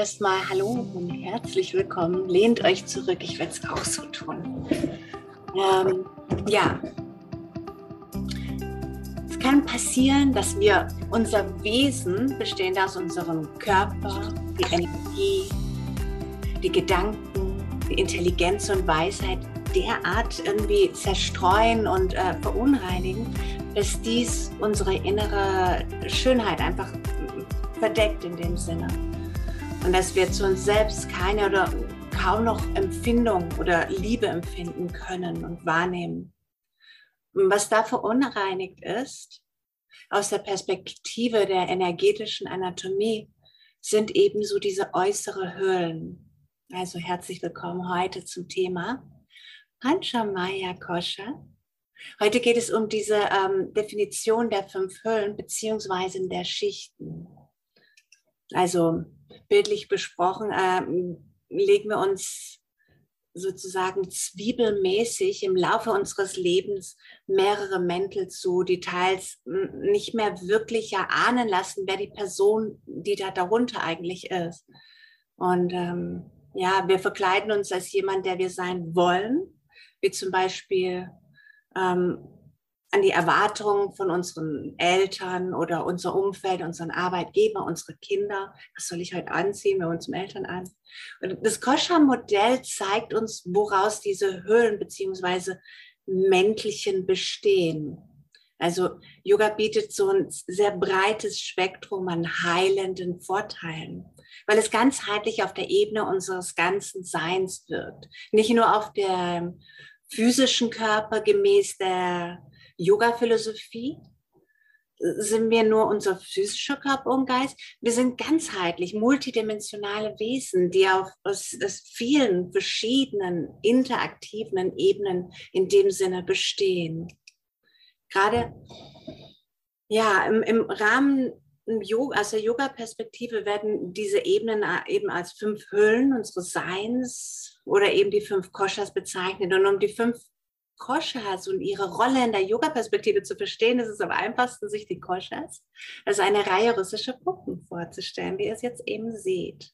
erstmal Hallo und herzlich willkommen. Lehnt euch zurück, ich werde es auch so tun. Ähm, ja, es kann passieren, dass wir unser Wesen, bestehend aus unserem Körper, die Energie, die Gedanken, die Intelligenz und Weisheit derart irgendwie zerstreuen und äh, verunreinigen, dass dies unsere innere Schönheit einfach verdeckt in dem Sinne. Und dass wir zu uns selbst keine oder kaum noch Empfindung oder Liebe empfinden können und wahrnehmen. Und was da verunreinigt ist, aus der Perspektive der energetischen Anatomie, sind ebenso diese äußere Höhlen. Also herzlich willkommen heute zum Thema Panchamaya Kosha. Heute geht es um diese ähm, Definition der fünf Höhlen beziehungsweise der Schichten. Also bildlich besprochen, äh, legen wir uns sozusagen zwiebelmäßig im Laufe unseres Lebens mehrere Mäntel zu, die teils nicht mehr wirklich erahnen lassen, wer die Person, die da darunter eigentlich ist. Und ähm, ja, wir verkleiden uns als jemand, der wir sein wollen, wie zum Beispiel ähm, an die Erwartungen von unseren Eltern oder unser Umfeld, unseren Arbeitgeber, unsere Kinder. Was soll ich heute anziehen, wir uns zum Eltern an? Und das Koscher-Modell zeigt uns, woraus diese Höhlen beziehungsweise Mäntelchen bestehen. Also Yoga bietet so ein sehr breites Spektrum an heilenden Vorteilen, weil es ganzheitlich auf der Ebene unseres ganzen Seins wirkt. Nicht nur auf der physischen Körper gemäß der Yoga-Philosophie sind wir nur unser physischer Körper und Geist. Wir sind ganzheitlich, multidimensionale Wesen, die auf, aus, aus vielen verschiedenen interaktiven Ebenen in dem Sinne bestehen. Gerade ja, im, im Rahmen Yoga, aus der Yoga-Perspektive werden diese Ebenen eben als fünf Hüllen unseres Seins oder eben die fünf Koshas bezeichnet. Und um die fünf Koshas und ihre Rolle in der Yoga-Perspektive zu verstehen, ist es am einfachsten, sich die Koshas als eine Reihe russischer Puppen vorzustellen, wie ihr es jetzt eben seht.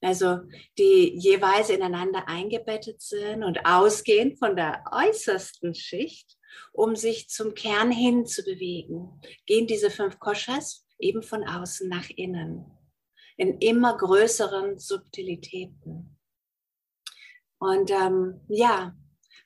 Also die jeweils ineinander eingebettet sind und ausgehend von der äußersten Schicht, um sich zum Kern hin zu bewegen, gehen diese fünf Koshas eben von außen nach innen in immer größeren Subtilitäten. Und ähm, ja,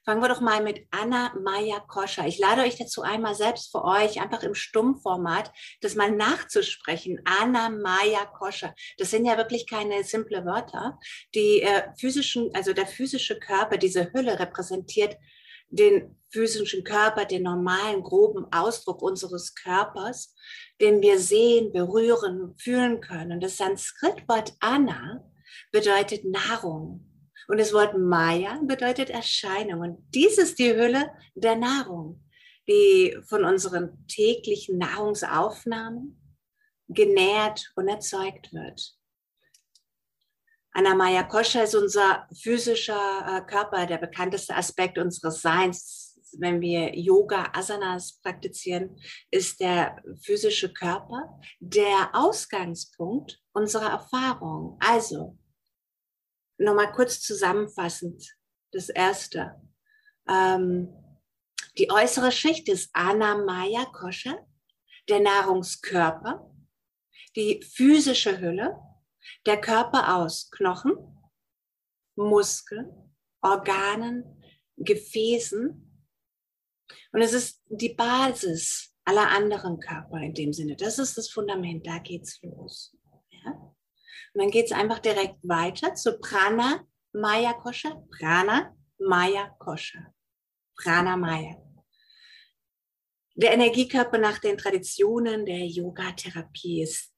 Fangen wir doch mal mit Anna Maya Koscher. Ich lade euch dazu einmal selbst für euch, einfach im Stummformat, das mal nachzusprechen. Anna Maya Koscher. Das sind ja wirklich keine simple Wörter. Die äh, physischen, also der physische Körper, diese Hülle repräsentiert den physischen Körper, den normalen, groben Ausdruck unseres Körpers, den wir sehen, berühren, fühlen können. Das Sanskritwort Anna bedeutet Nahrung. Und das Wort Maya bedeutet Erscheinung. Und dies ist die Hülle der Nahrung, die von unseren täglichen Nahrungsaufnahmen genährt und erzeugt wird. Anamaya Kosha ist unser physischer äh, Körper, der bekannteste Aspekt unseres Seins. Wenn wir Yoga Asanas praktizieren, ist der physische Körper der Ausgangspunkt unserer Erfahrung. Also nochmal kurz zusammenfassend. Das erste. Ähm, die äußere Schicht ist Anamaya Kosha, der Nahrungskörper, die physische Hülle, der Körper aus Knochen, Muskeln, Organen, Gefäßen. Und es ist die Basis aller anderen Körper in dem Sinne. Das ist das Fundament, da geht's los. Und dann geht es einfach direkt weiter zu Prana Maya Kosha. Prana Maya Kosha. Prana Maya. Der Energiekörper nach den Traditionen der Yoga-Therapie ist.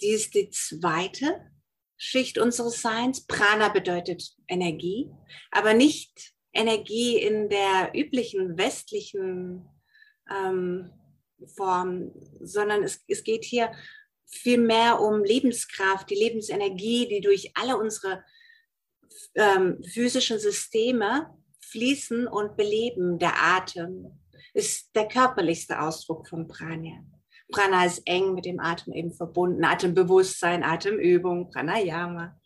Dies ist die zweite Schicht unseres Seins. Prana bedeutet Energie, aber nicht Energie in der üblichen westlichen ähm, Form, sondern es, es geht hier viel mehr um Lebenskraft, die Lebensenergie, die durch alle unsere ähm, physischen Systeme fließen und beleben. Der Atem ist der körperlichste Ausdruck von Prana. Prana ist eng mit dem Atem eben verbunden. Atembewusstsein, Atemübung, Pranayama.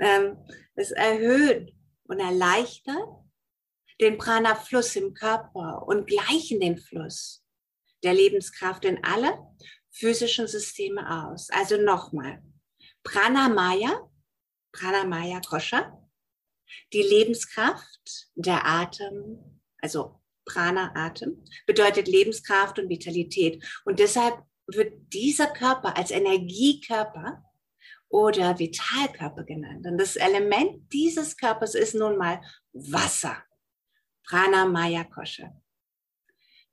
Ähm, es erhöht und erleichtert den Prana-Fluss im Körper und gleichen den Fluss der Lebenskraft in alle physischen Systeme aus. Also nochmal, Pranamaya, Pranamaya Kosha, die Lebenskraft, der Atem, also Prana Atem, bedeutet Lebenskraft und Vitalität. Und deshalb wird dieser Körper als Energiekörper oder Vitalkörper genannt. Und das Element dieses Körpers ist nun mal Wasser. Prana Maya Kosha.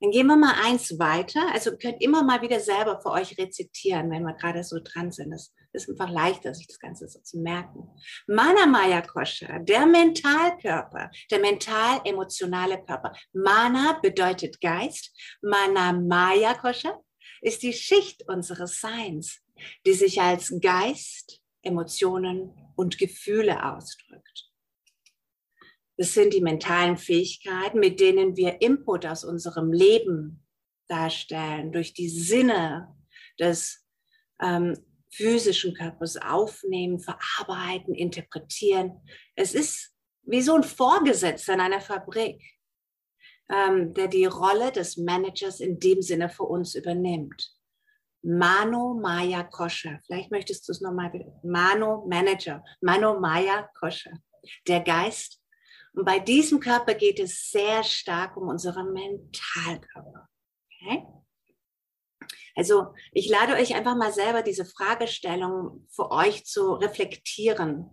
Dann gehen wir mal eins weiter. Also könnt immer mal wieder selber für euch rezitieren, wenn wir gerade so dran sind. Das ist einfach leichter, sich das Ganze so zu merken. Mana Maya Kosha, der Mentalkörper, der mental-emotionale Körper. Mana bedeutet Geist. Mana Maya Kosha ist die Schicht unseres Seins, die sich als Geist, Emotionen und Gefühle ausdrückt. Das sind die mentalen Fähigkeiten, mit denen wir Input aus unserem Leben darstellen, durch die Sinne des ähm, physischen Körpers aufnehmen, verarbeiten, interpretieren. Es ist wie so ein Vorgesetzter in einer Fabrik, ähm, der die Rolle des Managers in dem Sinne für uns übernimmt. Mano Maya Kosha. Vielleicht möchtest du es nochmal. Mano Manager. Mano Maya Kosha. Der Geist und bei diesem Körper geht es sehr stark um unseren Mentalkörper. Okay? Also ich lade euch einfach mal selber diese Fragestellung für euch zu reflektieren.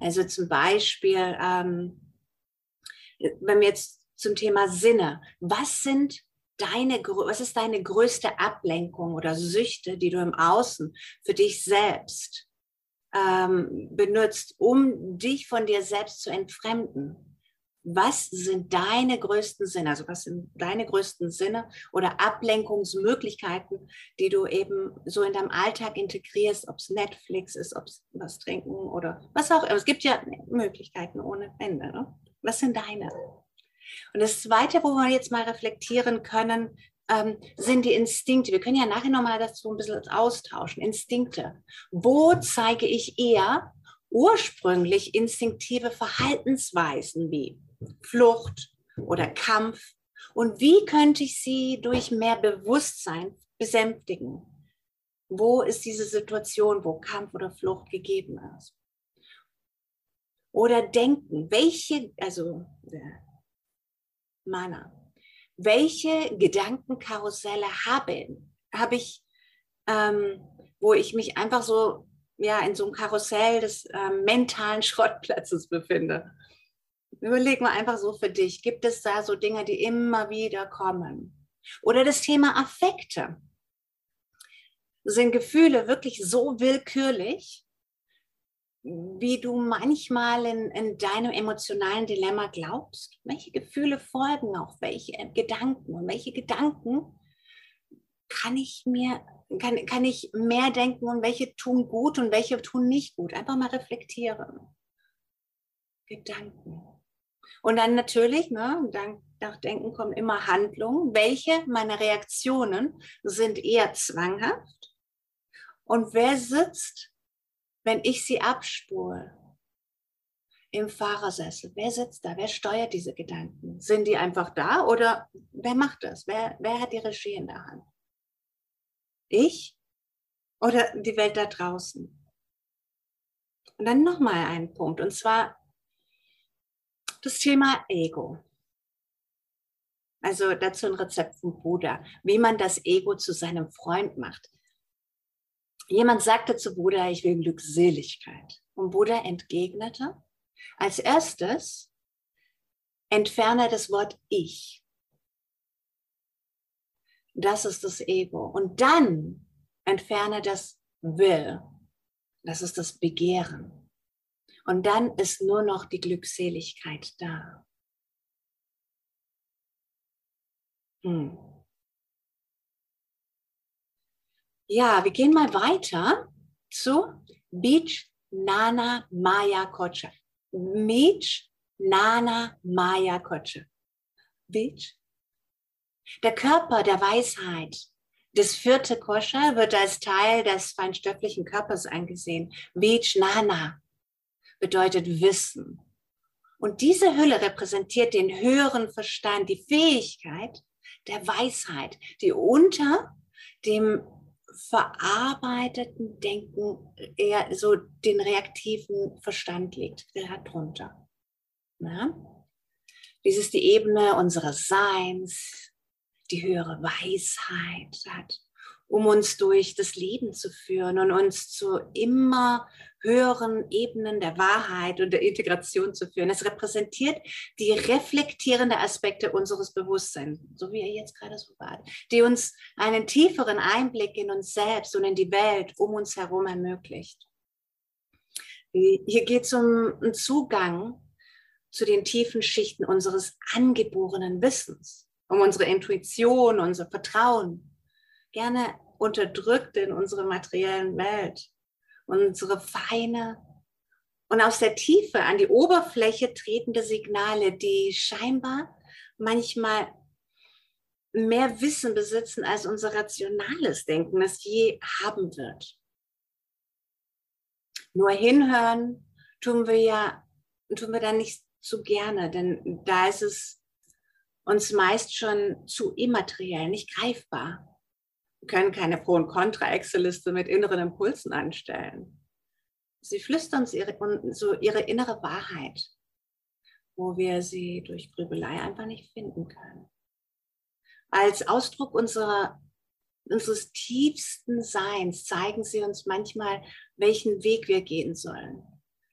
Also zum Beispiel, ähm, wenn wir jetzt zum Thema Sinne, was sind deine, was ist deine größte Ablenkung oder Süchte, die du im Außen für dich selbst ähm, benutzt, um dich von dir selbst zu entfremden? Was sind deine größten Sinne, also was sind deine größten Sinne oder Ablenkungsmöglichkeiten, die du eben so in deinem Alltag integrierst, ob es Netflix ist, ob es was trinken oder was auch immer. Es gibt ja Möglichkeiten ohne Ende. Ne? Was sind deine? Und das Zweite, wo wir jetzt mal reflektieren können, ähm, sind die Instinkte. Wir können ja nachher nochmal dazu ein bisschen austauschen. Instinkte. Wo zeige ich eher ursprünglich instinktive Verhaltensweisen wie Flucht oder Kampf? Und wie könnte ich sie durch mehr Bewusstsein besänftigen? Wo ist diese Situation, wo Kampf oder Flucht gegeben ist? Oder denken, welche, also Mana, welche Gedankenkarusselle habe, habe ich, ähm, wo ich mich einfach so ja, in so einem Karussell des ähm, mentalen Schrottplatzes befinde? Überleg mal einfach so für dich, gibt es da so Dinge, die immer wieder kommen? Oder das Thema Affekte. Sind Gefühle wirklich so willkürlich, wie du manchmal in, in deinem emotionalen Dilemma glaubst? Welche Gefühle folgen auf welche Gedanken? Und welche Gedanken kann ich mir, kann, kann ich mehr denken und welche tun gut und welche tun nicht gut? Einfach mal reflektieren. Gedanken. Und dann natürlich, ne, nach Denken kommen immer Handlungen. Welche meiner Reaktionen sind eher zwanghaft? Und wer sitzt, wenn ich sie abspule? Im Fahrersessel. Wer sitzt da? Wer steuert diese Gedanken? Sind die einfach da oder wer macht das? Wer, wer hat die Regie in der Hand? Ich oder die Welt da draußen? Und dann nochmal ein Punkt, und zwar das Thema Ego. Also dazu ein Rezept vom Buddha, wie man das Ego zu seinem Freund macht. Jemand sagte zu Buddha, ich will Glückseligkeit. Und Buddha entgegnete, als erstes entferne das Wort Ich. Das ist das Ego. Und dann entferne das Will. Das ist das Begehren. Und dann ist nur noch die Glückseligkeit da. Hm. Ja, wir gehen mal weiter zu Beach Nana Maya Kocha. Beach Nana Maya Kocha. Beach. Der Körper der Weisheit, Das vierte Kosha wird als Teil des feinstofflichen Körpers angesehen. Vijnana bedeutet Wissen. Und diese Hülle repräsentiert den höheren Verstand, die Fähigkeit der Weisheit, die unter dem verarbeiteten Denken eher so den reaktiven Verstand liegt, der drunter. Ja? Dies ist die Ebene unseres Seins, die höhere Weisheit hat, um uns durch das Leben zu führen und uns zu immer höheren Ebenen der Wahrheit und der Integration zu führen. Es repräsentiert die reflektierende Aspekte unseres Bewusstseins, so wie ihr jetzt gerade so wart, die uns einen tieferen Einblick in uns selbst und in die Welt um uns herum ermöglicht. Hier geht es um einen Zugang zu den tiefen Schichten unseres angeborenen Wissens, um unsere Intuition, unser Vertrauen, gerne unterdrückt in unserer materiellen Welt, unsere feine und aus der Tiefe an die Oberfläche tretende Signale, die scheinbar manchmal mehr Wissen besitzen, als unser rationales Denken es je haben wird. Nur hinhören tun wir ja, tun wir dann nicht zu gerne, denn da ist es uns meist schon zu immateriell, nicht greifbar. Können keine Pro- und Contra-Excel-Liste mit inneren Impulsen anstellen. Sie flüstern uns ihre, so ihre innere Wahrheit, wo wir sie durch Grübelei einfach nicht finden können. Als Ausdruck unserer, unseres tiefsten Seins zeigen sie uns manchmal, welchen Weg wir gehen sollen.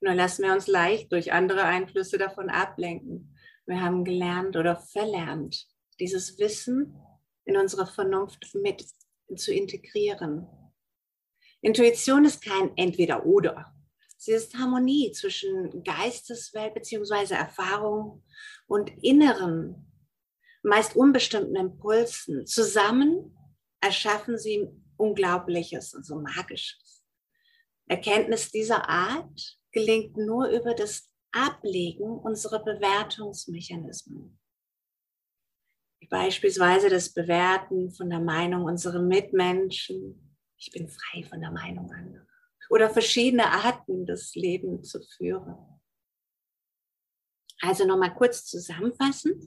Nur lassen wir uns leicht durch andere Einflüsse davon ablenken. Wir haben gelernt oder verlernt, dieses Wissen in unsere Vernunft mit zu integrieren. Intuition ist kein Entweder-Oder. Sie ist Harmonie zwischen Geisteswelt bzw. Erfahrung und inneren, meist unbestimmten Impulsen. Zusammen erschaffen sie Unglaubliches und so Magisches. Erkenntnis dieser Art gelingt nur über das Ablegen unserer Bewertungsmechanismen. Beispielsweise das Bewerten von der Meinung unserer Mitmenschen. Ich bin frei von der Meinung anderer. Oder verschiedene Arten, das Leben zu führen. Also nochmal kurz zusammenfassend.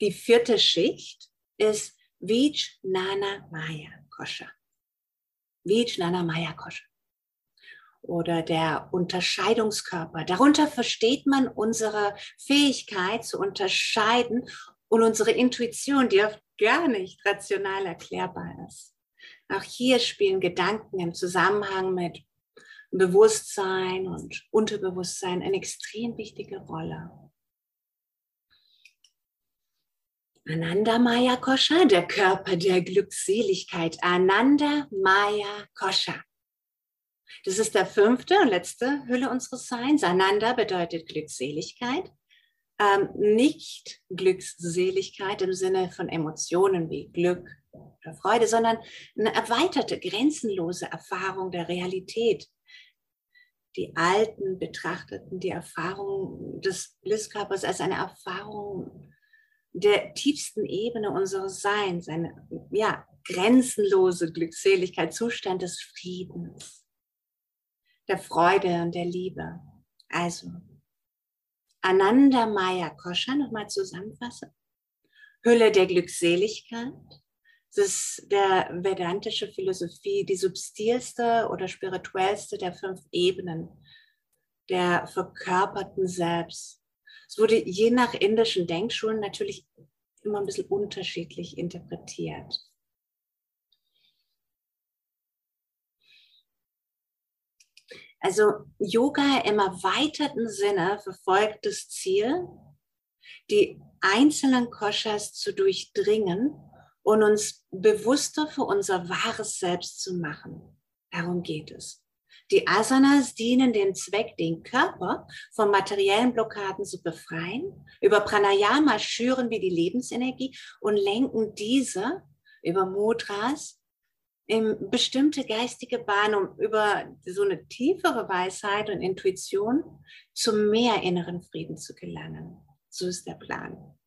Die vierte Schicht ist Vijnana Maya Kosha. Vijnana Maya Kosha oder der Unterscheidungskörper. Darunter versteht man unsere Fähigkeit zu unterscheiden und unsere Intuition, die oft gar nicht rational erklärbar ist. Auch hier spielen Gedanken im Zusammenhang mit Bewusstsein und Unterbewusstsein eine extrem wichtige Rolle. Ananda Maya Kosha, der Körper der Glückseligkeit. Ananda Maya Kosha. Das ist der fünfte und letzte Hülle unseres Seins. Ananda bedeutet Glückseligkeit. Ähm, nicht Glückseligkeit im Sinne von Emotionen wie Glück oder Freude, sondern eine erweiterte, grenzenlose Erfahrung der Realität. Die Alten betrachteten die Erfahrung des Blisskörpers als eine Erfahrung der tiefsten Ebene unseres Seins, eine ja, grenzenlose Glückseligkeit, Zustand des Friedens der Freude und der Liebe. Also, Ananda Maya Kosha, nochmal zusammenfassen. Hülle der Glückseligkeit. Das ist der vedantische Philosophie, die subtilste oder spirituellste der fünf Ebenen der verkörperten Selbst. Es wurde je nach indischen Denkschulen natürlich immer ein bisschen unterschiedlich interpretiert. Also Yoga im erweiterten Sinne verfolgt das Ziel, die einzelnen Koshas zu durchdringen und uns bewusster für unser wahres Selbst zu machen. Darum geht es. Die Asanas dienen dem Zweck, den Körper von materiellen Blockaden zu befreien. Über Pranayama schüren wir die Lebensenergie und lenken diese über Mudras bestimmte geistige Bahnen, um über so eine tiefere Weisheit und Intuition zu mehr inneren Frieden zu gelangen. So ist der Plan.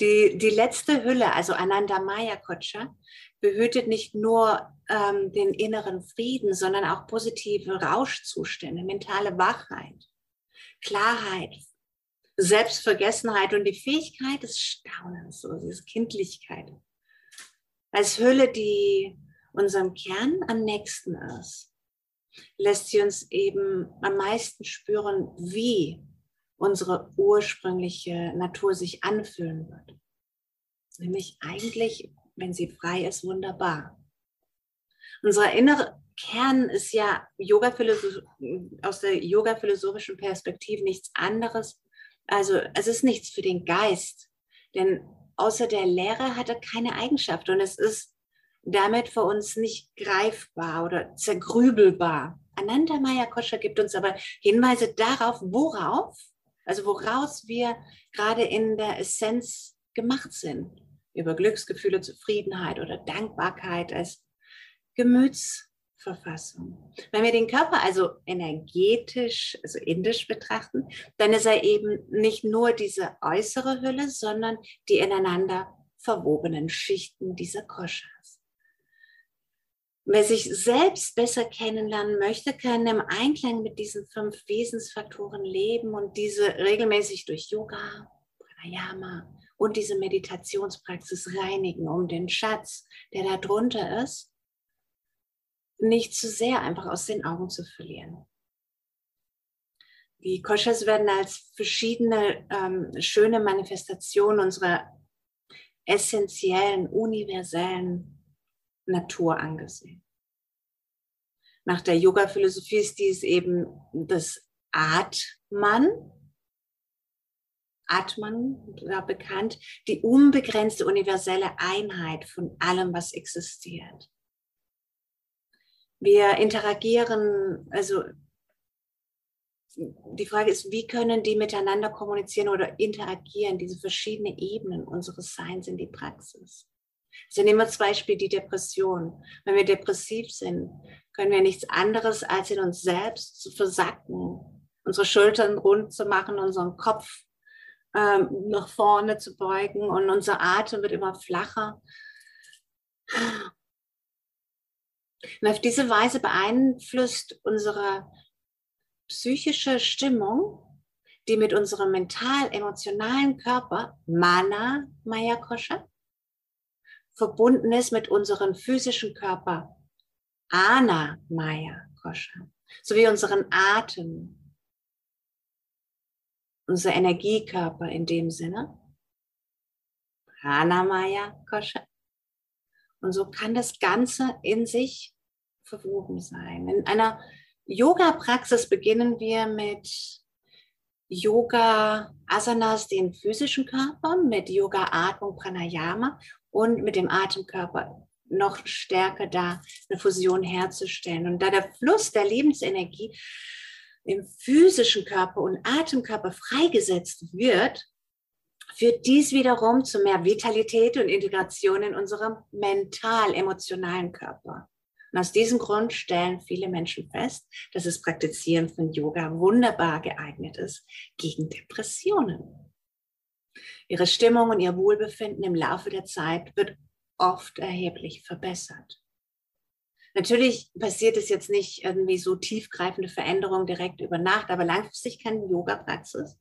Die, die letzte Hülle, also Ananda Maya Kocha, behütet nicht nur ähm, den inneren Frieden, sondern auch positive Rauschzustände, mentale Wachheit, Klarheit, Selbstvergessenheit und die Fähigkeit des Staunens, so diese Kindlichkeit. Als Hülle, die unserem Kern am nächsten ist, lässt sie uns eben am meisten spüren, wie unsere ursprüngliche Natur sich anfühlen wird. Nämlich eigentlich, wenn sie frei ist, wunderbar. Unser innerer Kern ist ja Yoga aus der yoga-philosophischen Perspektive nichts anderes. Also es ist nichts für den Geist, denn außer der Lehre hat er keine Eigenschaft und es ist damit für uns nicht greifbar oder zergrübelbar. Ananda Maya Kosha gibt uns aber Hinweise darauf, worauf, also woraus wir gerade in der Essenz gemacht sind. Über Glücksgefühle, Zufriedenheit oder Dankbarkeit als Gemütsverfassung. Wenn wir den Körper also energetisch, also indisch betrachten, dann ist er eben nicht nur diese äußere Hülle, sondern die ineinander verwobenen Schichten dieser Koshas. Wer sich selbst besser kennenlernen möchte, kann im Einklang mit diesen fünf Wesensfaktoren leben und diese regelmäßig durch Yoga, Pranayama und diese Meditationspraxis reinigen, um den Schatz, der da drunter ist, nicht zu sehr einfach aus den Augen zu verlieren. Die Koshas werden als verschiedene ähm, schöne Manifestationen unserer essentiellen, universellen Natur angesehen. Nach der Yoga-Philosophie ist dies eben das Atman, Atman ja, bekannt, die unbegrenzte universelle Einheit von allem, was existiert. Wir interagieren, also die Frage ist, wie können die miteinander kommunizieren oder interagieren, diese verschiedenen Ebenen unseres Seins in die Praxis. Also nehmen wir zum Beispiel die Depression. Wenn wir depressiv sind, können wir nichts anderes als in uns selbst zu versacken, unsere Schultern rund zu machen, unseren Kopf ähm, nach vorne zu beugen und unser Atem wird immer flacher. Und auf diese Weise beeinflusst unsere psychische Stimmung, die mit unserem mental-emotionalen Körper, Mana Maya Kosha, verbunden ist mit unserem physischen Körper, Ana Maya Kosha, sowie unseren Atem, unser Energiekörper in dem Sinne, Maya Kosha. Und so kann das Ganze in sich verwoben sein. In einer Yoga-Praxis beginnen wir mit Yoga Asanas, den physischen Körper, mit Yoga Atmung Pranayama und mit dem Atemkörper noch stärker da eine Fusion herzustellen. Und da der Fluss der Lebensenergie im physischen Körper und Atemkörper freigesetzt wird, führt dies wiederum zu mehr Vitalität und Integration in unserem mental-emotionalen Körper. Und aus diesem Grund stellen viele Menschen fest, dass das Praktizieren von Yoga wunderbar geeignet ist gegen Depressionen. Ihre Stimmung und ihr Wohlbefinden im Laufe der Zeit wird oft erheblich verbessert. Natürlich passiert es jetzt nicht irgendwie so tiefgreifende Veränderungen direkt über Nacht, aber langfristig kann Yoga-Praxis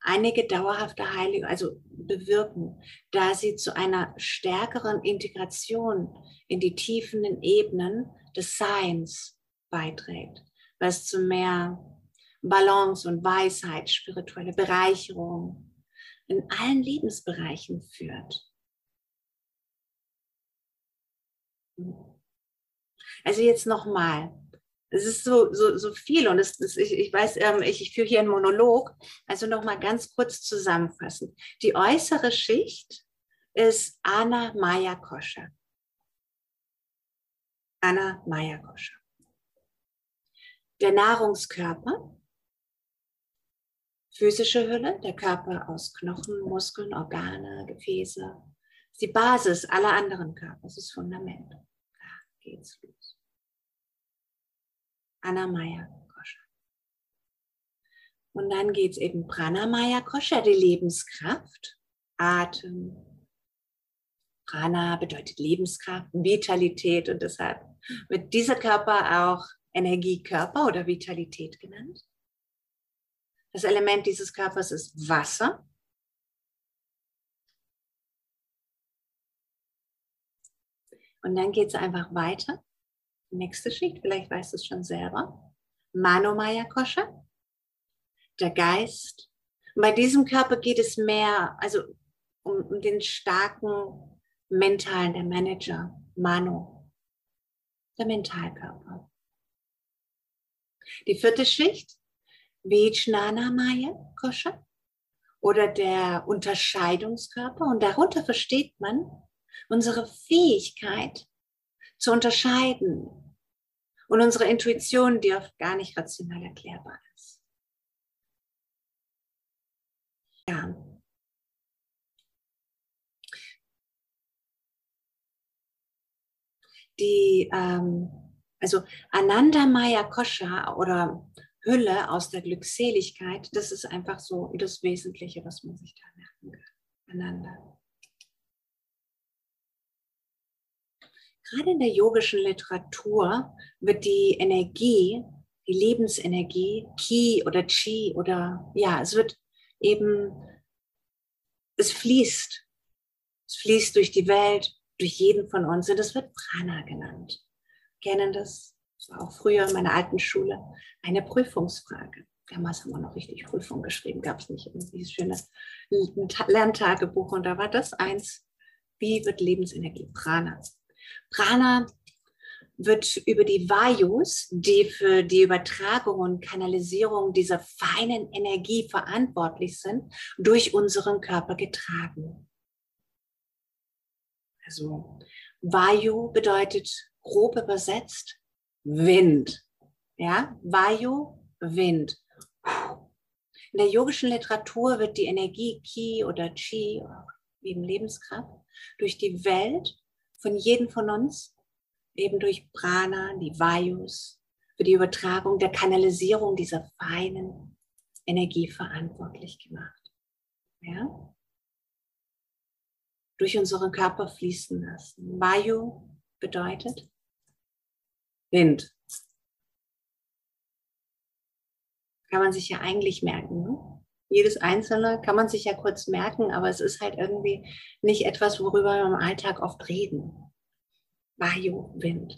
einige dauerhafte Heilung, also bewirken, da sie zu einer stärkeren Integration in die tiefen Ebenen des Seins beiträgt, was zu mehr Balance und Weisheit, spirituelle Bereicherung, in allen Lebensbereichen führt. Also jetzt nochmal. Es ist so, so, so viel und es, es, ich, ich weiß, ähm, ich, ich führe hier einen Monolog. Also nochmal ganz kurz zusammenfassend. Die äußere Schicht ist Anna Maya Kosha. Anna Maya Kosha. Der Nahrungskörper physische Hülle, der Körper aus Knochen, Muskeln, Organe, Gefäße, ist die Basis aller anderen Körper, das ist Fundament. Da geht's los. Anamaya Kosha. Und dann geht es eben Pranamaya Kosha, die Lebenskraft, Atem, Prana bedeutet Lebenskraft, Vitalität und deshalb wird dieser Körper auch Energiekörper oder Vitalität genannt. Das Element dieses Körpers ist Wasser. Und dann geht es einfach weiter. Nächste Schicht, vielleicht weißt du es schon selber. Manomaya Kosha, der Geist. Und bei diesem Körper geht es mehr, also um, um den starken mentalen, der Manager, Mano, der Mentalkörper. Die vierte Schicht, Vijnana Maya Kosha oder der Unterscheidungskörper. Und darunter versteht man unsere Fähigkeit zu unterscheiden und unsere Intuition, die oft gar nicht rational erklärbar ist. Ja. Die, ähm, also Ananda Maya Kosha oder Hülle aus der Glückseligkeit, das ist einfach so das Wesentliche, was man sich da merken kann. Ananda. Gerade in der yogischen Literatur wird die Energie, die Lebensenergie, Ki oder Chi oder ja, es wird eben, es fließt. Es fließt durch die Welt, durch jeden von uns und es wird Prana genannt. Kennen das? Das war auch früher in meiner alten Schule eine Prüfungsfrage. Damals haben wir noch richtig Prüfung geschrieben, gab es nicht irgendwie ein schönes Lerntagebuch und da war das eins. Wie wird Lebensenergie? Prana. Prana wird über die Vayus, die für die Übertragung und Kanalisierung dieser feinen Energie verantwortlich sind, durch unseren Körper getragen. Also Vayu bedeutet grob übersetzt Wind. Ja, Vayu, Wind. In der yogischen Literatur wird die Energie Ki oder Chi, eben Lebenskraft, durch die Welt von jedem von uns, eben durch Prana, die Vayus, für die Übertragung der Kanalisierung dieser feinen Energie verantwortlich gemacht. Ja? Durch unseren Körper fließen lassen. Vayu bedeutet Wind. Kann man sich ja eigentlich merken. Ne? Jedes einzelne kann man sich ja kurz merken, aber es ist halt irgendwie nicht etwas, worüber wir im Alltag oft reden. Vayu, Wind.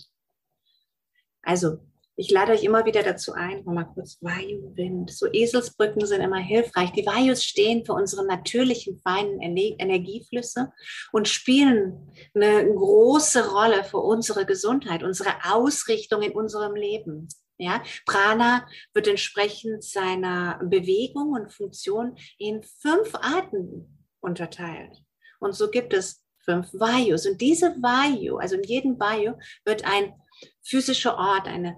Also, ich lade euch immer wieder dazu ein, mal kurz Vayu, Wind. So Eselsbrücken sind immer hilfreich. Die Vayus stehen für unsere natürlichen, feinen Energieflüsse und spielen eine große Rolle für unsere Gesundheit, unsere Ausrichtung in unserem Leben. Ja, Prana wird entsprechend seiner Bewegung und Funktion in fünf Arten unterteilt. Und so gibt es fünf Vayus. Und diese Vayu, also in jedem Vayu wird ein physischer Ort, eine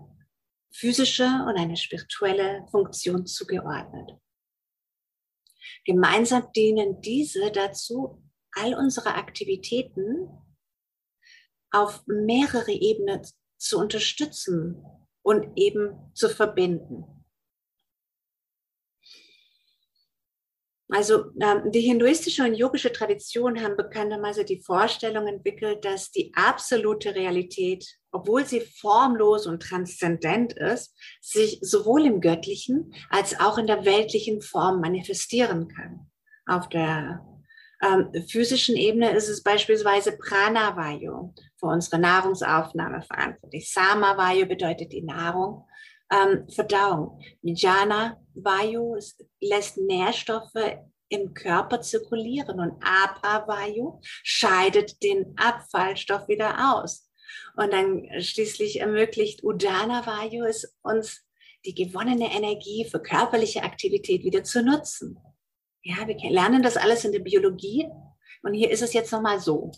physische und eine spirituelle Funktion zugeordnet. Gemeinsam dienen diese dazu, all unsere Aktivitäten auf mehrere Ebenen zu unterstützen und eben zu verbinden. Also ähm, die hinduistische und yogische Tradition haben bekanntermaßen die Vorstellung entwickelt, dass die absolute Realität, obwohl sie formlos und transzendent ist, sich sowohl im göttlichen als auch in der weltlichen Form manifestieren kann. Auf der ähm, physischen Ebene ist es beispielsweise Pranavayu für unsere Nahrungsaufnahme verantwortlich. Samavayu bedeutet die Nahrung. Ähm, Verdauung. Vijana Vayu lässt Nährstoffe im Körper zirkulieren und Apavayu scheidet den Abfallstoff wieder aus. Und dann schließlich ermöglicht Udana Vayu es uns, die gewonnene Energie für körperliche Aktivität wieder zu nutzen. Ja, wir lernen das alles in der Biologie und hier ist es jetzt nochmal so.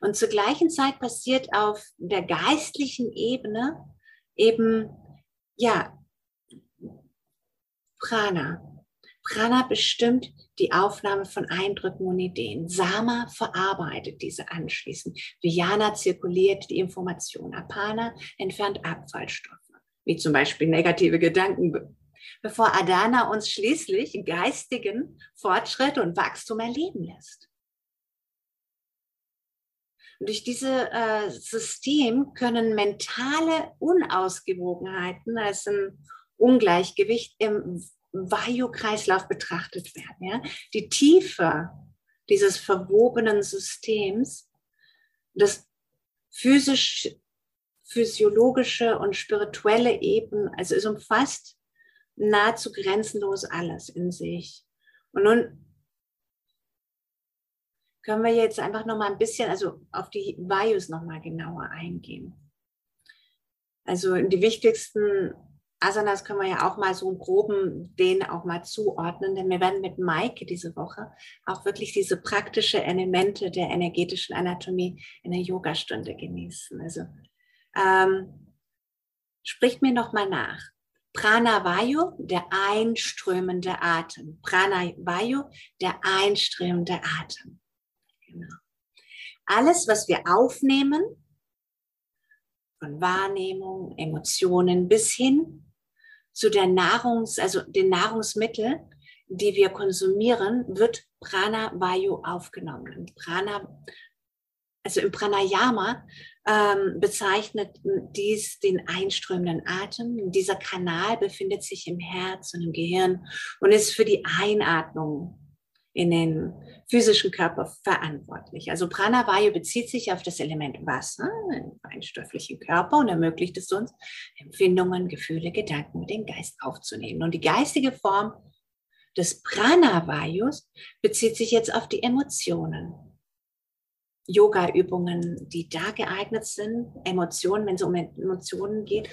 Und zur gleichen Zeit passiert auf der geistlichen Ebene eben, ja, Prana. Prana bestimmt die Aufnahme von Eindrücken und Ideen. Sama verarbeitet diese anschließend. Vijana zirkuliert die Information. Apana entfernt Abfallstoffe, wie zum Beispiel negative Gedanken, bevor Adana uns schließlich geistigen Fortschritt und Wachstum erleben lässt. Und durch dieses äh, System können mentale Unausgewogenheiten, also ein Ungleichgewicht im Vayu-Kreislauf betrachtet werden. Ja? Die Tiefe dieses verwobenen Systems, das physisch, physiologische und spirituelle Ebene, also es umfasst nahezu grenzenlos alles in sich. Und nun können wir jetzt einfach noch mal ein bisschen, also auf die Vayus noch mal genauer eingehen. Also die wichtigsten Asanas können wir ja auch mal so einen groben den auch mal zuordnen, denn wir werden mit Maike diese Woche auch wirklich diese praktischen Elemente der energetischen Anatomie in der Yogastunde genießen. Also ähm, spricht mir noch mal nach. Pranavayu, der einströmende Atem. Pranavayu, der einströmende Atem. Genau. Alles, was wir aufnehmen, von Wahrnehmung, Emotionen bis hin zu der Nahrungs, also den Nahrungsmitteln, die wir konsumieren, wird Prana Vayu aufgenommen. Prana, also im Pranayama ähm, bezeichnet dies den einströmenden Atem. Dieser Kanal befindet sich im Herz und im Gehirn und ist für die Einatmung in den physischen Körper verantwortlich. Also Pranavayu bezieht sich auf das Element Wasser im feinstofflichen Körper und ermöglicht es uns, Empfindungen, Gefühle, Gedanken dem Geist aufzunehmen. Und die geistige Form des Pranavayus bezieht sich jetzt auf die Emotionen. Yoga-Übungen, die da geeignet sind, Emotionen, wenn es um Emotionen geht,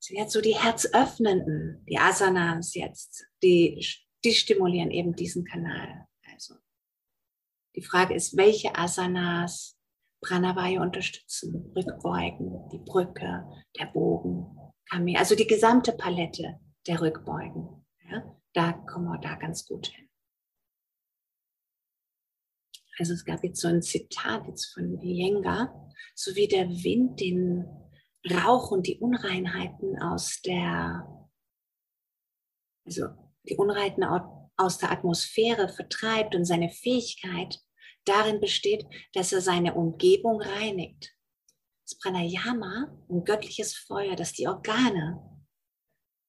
sind jetzt so die herzöffnenden, die Asanas jetzt, die die stimulieren eben diesen Kanal. Also die Frage ist, welche Asanas Pranavaya unterstützen? Rückbeugen, die Brücke, der Bogen, Kami, also die gesamte Palette der Rückbeugen. Ja, da kommen wir da ganz gut hin. Also es gab jetzt so ein Zitat jetzt von Iyengar, so wie der Wind den Rauch und die Unreinheiten aus der, also die Unreiten aus der Atmosphäre vertreibt und seine Fähigkeit darin besteht, dass er seine Umgebung reinigt. Das Pranayama, ein göttliches Feuer, das die Organe,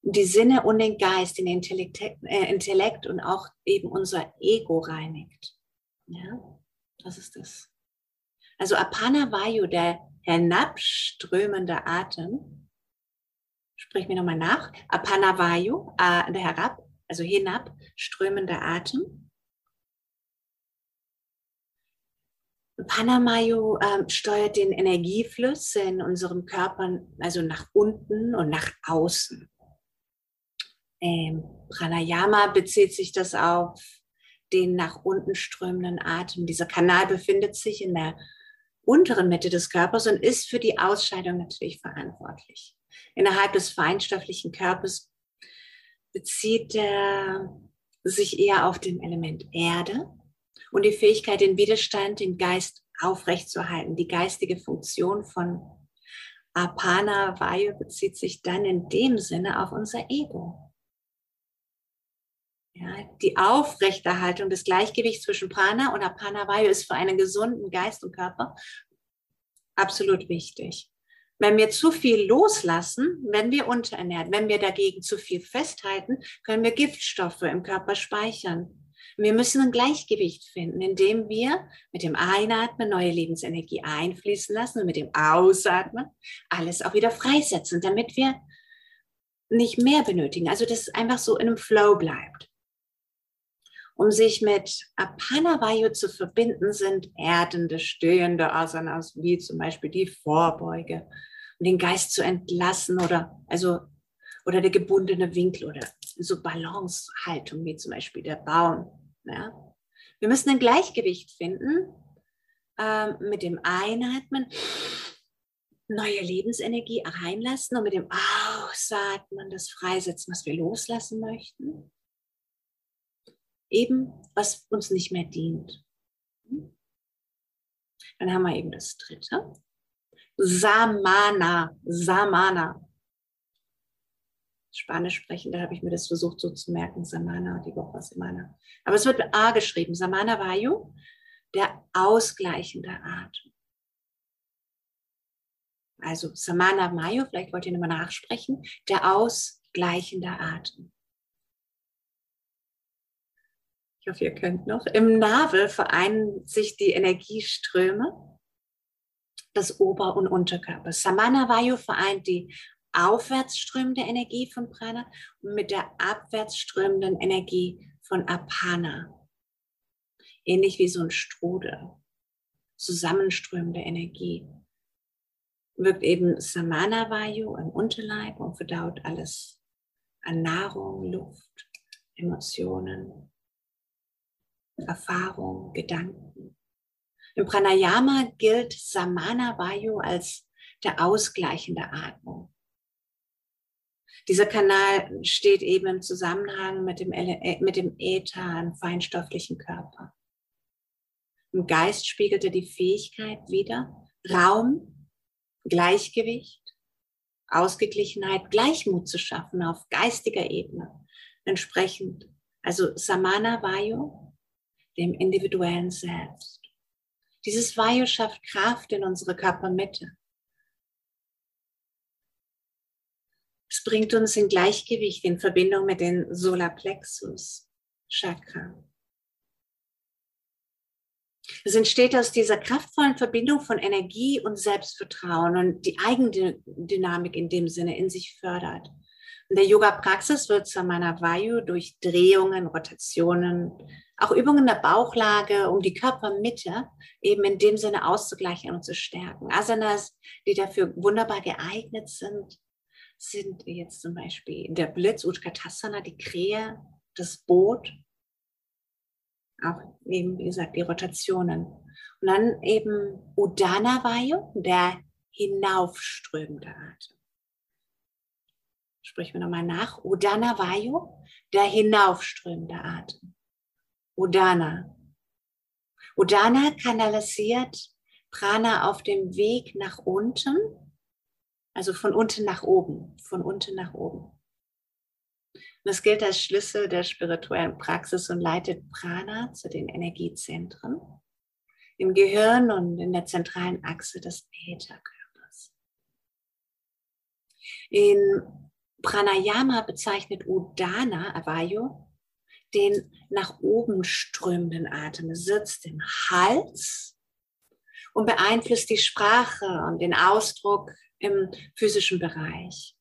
die Sinne und den Geist, den Intellekt, äh, Intellekt und auch eben unser Ego reinigt. Ja, das ist das. Also Apana Vayu, der hinabströmende Atem, sprich mir nochmal nach, Apana Vayu, äh, der herab, also hinab, strömender Atem. Panamayu ähm, steuert den Energiefluss in unserem Körper, also nach unten und nach außen. Ähm, Pranayama bezieht sich das auf den nach unten strömenden Atem. Dieser Kanal befindet sich in der unteren Mitte des Körpers und ist für die Ausscheidung natürlich verantwortlich. Innerhalb des feinstofflichen Körpers bezieht er sich eher auf den Element Erde und die Fähigkeit, den Widerstand, den Geist aufrechtzuerhalten. Die geistige Funktion von Apana Vayu bezieht sich dann in dem Sinne auf unser Ego. Ja, die Aufrechterhaltung des Gleichgewichts zwischen Prana und Apana Vayu ist für einen gesunden Geist und Körper absolut wichtig. Wenn wir zu viel loslassen, wenn wir unterernährt, wenn wir dagegen zu viel festhalten, können wir Giftstoffe im Körper speichern. Wir müssen ein Gleichgewicht finden, indem wir mit dem Einatmen neue Lebensenergie einfließen lassen und mit dem Ausatmen alles auch wieder freisetzen, damit wir nicht mehr benötigen. Also dass es einfach so in einem Flow bleibt. Um sich mit Apana Vayu zu verbinden, sind erdende, stehende Asanas, wie zum Beispiel die Vorbeuge, den Geist zu entlassen oder also oder der gebundene Winkel oder so Balancehaltung wie zum Beispiel der Baum. Ja. Wir müssen ein Gleichgewicht finden äh, mit dem Einatmen, neue Lebensenergie reinlassen und mit dem Ausatmen das freisetzen, was wir loslassen möchten. Eben, was uns nicht mehr dient. Dann haben wir eben das dritte. Samana, Samana. Spanisch sprechen, da habe ich mir das versucht so zu merken, Samana, die Woche Samana. Aber es wird mit A geschrieben, Samana Vayu, der ausgleichende Atem. Also Samana Vayu, vielleicht wollt ihr nochmal nachsprechen, der ausgleichende Atem. Ich hoffe, ihr könnt noch. Im Navel vereinen sich die Energieströme des Ober- und Unterkörpers. Samana Vayu vereint die aufwärtsströmende Energie von Prana mit der abwärtsströmenden Energie von Apana. Ähnlich wie so ein Strudel, zusammenströmende Energie. Wirkt eben Samana Vayu im Unterleib und verdaut alles an Nahrung, Luft, Emotionen, Erfahrung, Gedanken. Im Pranayama gilt Samana Vayu als der ausgleichende Atmung. Dieser Kanal steht eben im Zusammenhang mit dem, äh, mit dem Äther im feinstofflichen Körper. Im Geist spiegelt er die Fähigkeit wieder, Raum, Gleichgewicht, Ausgeglichenheit, Gleichmut zu schaffen auf geistiger Ebene. Entsprechend, also Samana Vayu, dem individuellen Selbst. Dieses Vayu schafft Kraft in unsere Körpermitte. Es bringt uns in Gleichgewicht in Verbindung mit den Solarplexus Chakra. Es entsteht aus dieser kraftvollen Verbindung von Energie und Selbstvertrauen und die Eigendynamik in dem Sinne in sich fördert. In der Yoga-Praxis wird Samana Vayu durch Drehungen, Rotationen, auch Übungen der Bauchlage, um die Körpermitte eben in dem Sinne auszugleichen und zu stärken. Asanas, die dafür wunderbar geeignet sind, sind jetzt zum Beispiel der Blitz, Utkatasana, die Krähe, das Boot, auch eben, wie gesagt, die Rotationen. Und dann eben Udana Vayu, der hinaufströmende Atem. Sprechen wir nochmal nach. Udana Vayu, der hinaufströmende Atem. Udana. Udana kanalisiert Prana auf dem Weg nach unten also von unten nach oben, von unten nach oben. Und das gilt als Schlüssel der spirituellen Praxis und leitet Prana zu den Energiezentren im Gehirn und in der zentralen Achse des Ätherkörpers. In Pranayama bezeichnet Udana Avayo den nach oben strömenden Atem. Sitzt im Hals und beeinflusst die Sprache und den Ausdruck im physischen Bereich.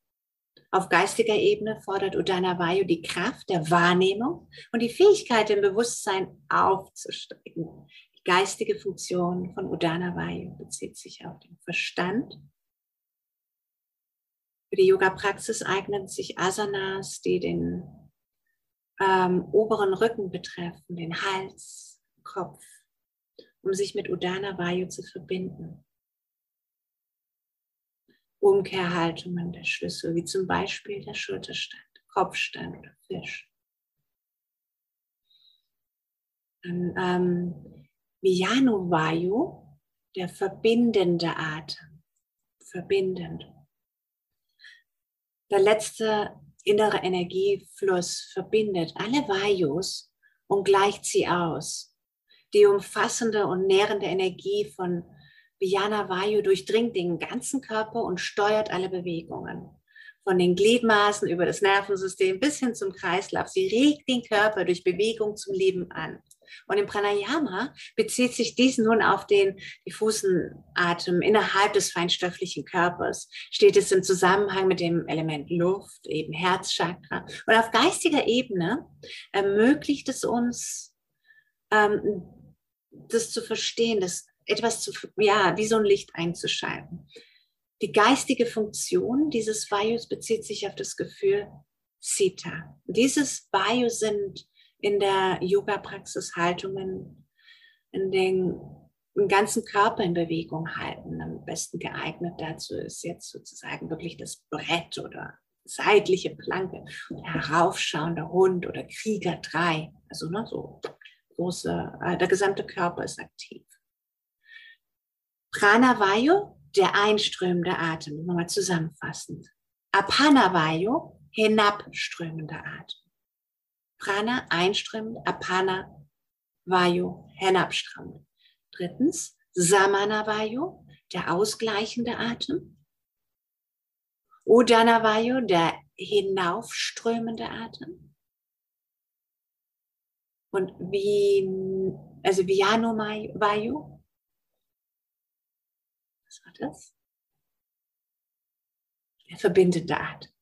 Auf geistiger Ebene fordert Udana Vayu die Kraft der Wahrnehmung und die Fähigkeit, im Bewusstsein aufzusteigen. Die geistige Funktion von Udana Vayu bezieht sich auf den Verstand. Für die Yoga-Praxis eignen sich Asanas, die den ähm, oberen Rücken betreffen, den Hals, Kopf, um sich mit Udana Vayu zu verbinden. Umkehrhaltungen der Schlüssel, wie zum Beispiel der Schulterstand, Kopfstand oder Fisch. Dann ähm, Vijanu Vayu, der verbindende Atem, verbindend. Der letzte innere Energiefluss verbindet alle Vayus und gleicht sie aus. Die umfassende und nährende Energie von Vijana Vayu durchdringt den ganzen Körper und steuert alle Bewegungen. Von den Gliedmaßen über das Nervensystem bis hin zum Kreislauf. Sie regt den Körper durch Bewegung zum Leben an. Und im Pranayama bezieht sich dies nun auf den diffusen Atem innerhalb des feinstofflichen Körpers. Steht es im Zusammenhang mit dem Element Luft, eben Herzchakra. Und auf geistiger Ebene ermöglicht es uns, ähm, das zu verstehen, dass etwas zu, ja, wie so ein Licht einzuschalten. Die geistige Funktion dieses Vayus bezieht sich auf das Gefühl Sita. Dieses Vayu sind in der Yoga-Praxis Haltungen, in den im ganzen Körper in Bewegung halten. Am besten geeignet dazu ist jetzt sozusagen wirklich das Brett oder seitliche Planke, heraufschauender Hund oder Krieger 3. Also ne, so große, äh, der gesamte Körper ist aktiv. Pranavayu, der einströmende Atem, nochmal zusammenfassend. Apanavayu, hinabströmender Atem. Prana einströmend, Apana Vayu hinabströmend. Drittens, Samana Vayu, der ausgleichende Atem. Udana Vayu, der hinaufströmende Atem. Und wie, also Viyano Vayu. Was war das? Der verbindende Atem.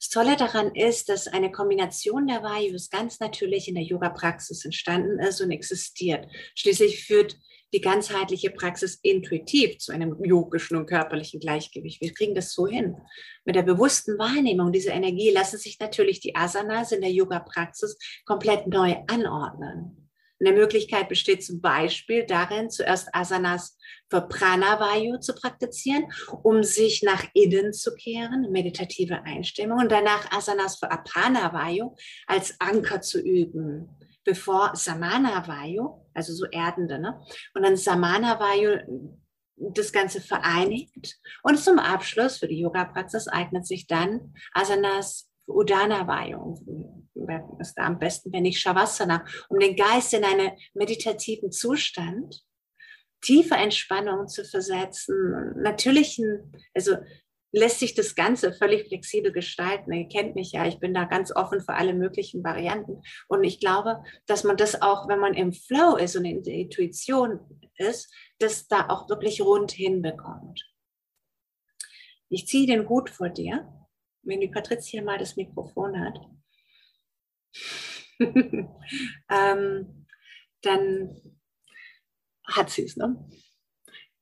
Das Tolle daran ist, dass eine Kombination der Vayus ganz natürlich in der Yoga-Praxis entstanden ist und existiert. Schließlich führt die ganzheitliche Praxis intuitiv zu einem yogischen und körperlichen Gleichgewicht. Wir kriegen das so hin. Mit der bewussten Wahrnehmung dieser Energie lassen sich natürlich die Asanas in der Yoga-Praxis komplett neu anordnen. Eine Möglichkeit besteht zum Beispiel darin, zuerst Asanas für Pranavayu zu praktizieren, um sich nach innen zu kehren, meditative Einstimmung, und danach Asanas für Apanavayu als Anker zu üben, bevor Samanavayu, also so erdende, ne? und dann Samanavayu das Ganze vereinigt. Und zum Abschluss für die Yoga-Praxis eignet sich dann Asanas Udana Ist da am besten, wenn ich Shavasana, um den Geist in einen meditativen Zustand, tiefe Entspannung zu versetzen. Natürlichen, also lässt sich das Ganze völlig flexibel gestalten. Ihr kennt mich ja, ich bin da ganz offen für alle möglichen Varianten. Und ich glaube, dass man das auch, wenn man im Flow ist und in der Intuition ist, das da auch wirklich rund hinbekommt. Ich ziehe den Hut vor dir wenn die Patricia mal das Mikrofon hat, ähm, dann hat sie es, ne?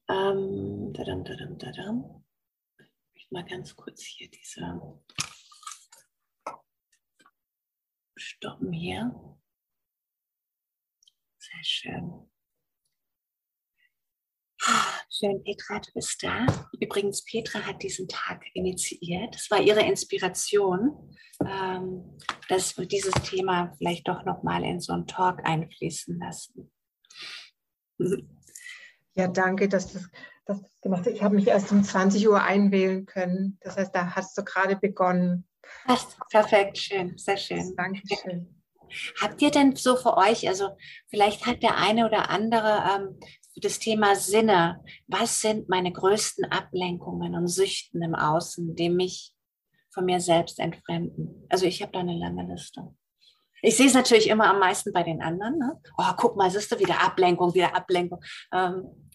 Ähm, dadam, dadam, dadam. Ich mal ganz kurz hier diese stoppen hier. Sehr schön. Schön, Petra, du bist da. Übrigens, Petra hat diesen Tag initiiert. Es war ihre Inspiration, ähm, dass wir dieses Thema vielleicht doch nochmal in so einen Talk einfließen lassen. Ja, danke, dass das, das gemacht hast. Ich habe mich erst um 20 Uhr einwählen können. Das heißt, da hast du gerade begonnen. Passt, perfekt, schön, sehr schön. Dankeschön. Habt ihr denn so für euch, also vielleicht hat der eine oder andere ähm, das Thema Sinne. Was sind meine größten Ablenkungen und Süchten im Außen, die mich von mir selbst entfremden? Also ich habe da eine lange Liste. Ich sehe es natürlich immer am meisten bei den anderen. Ne? Oh, guck mal, siehst du, wieder Ablenkung, wieder Ablenkung. Ähm,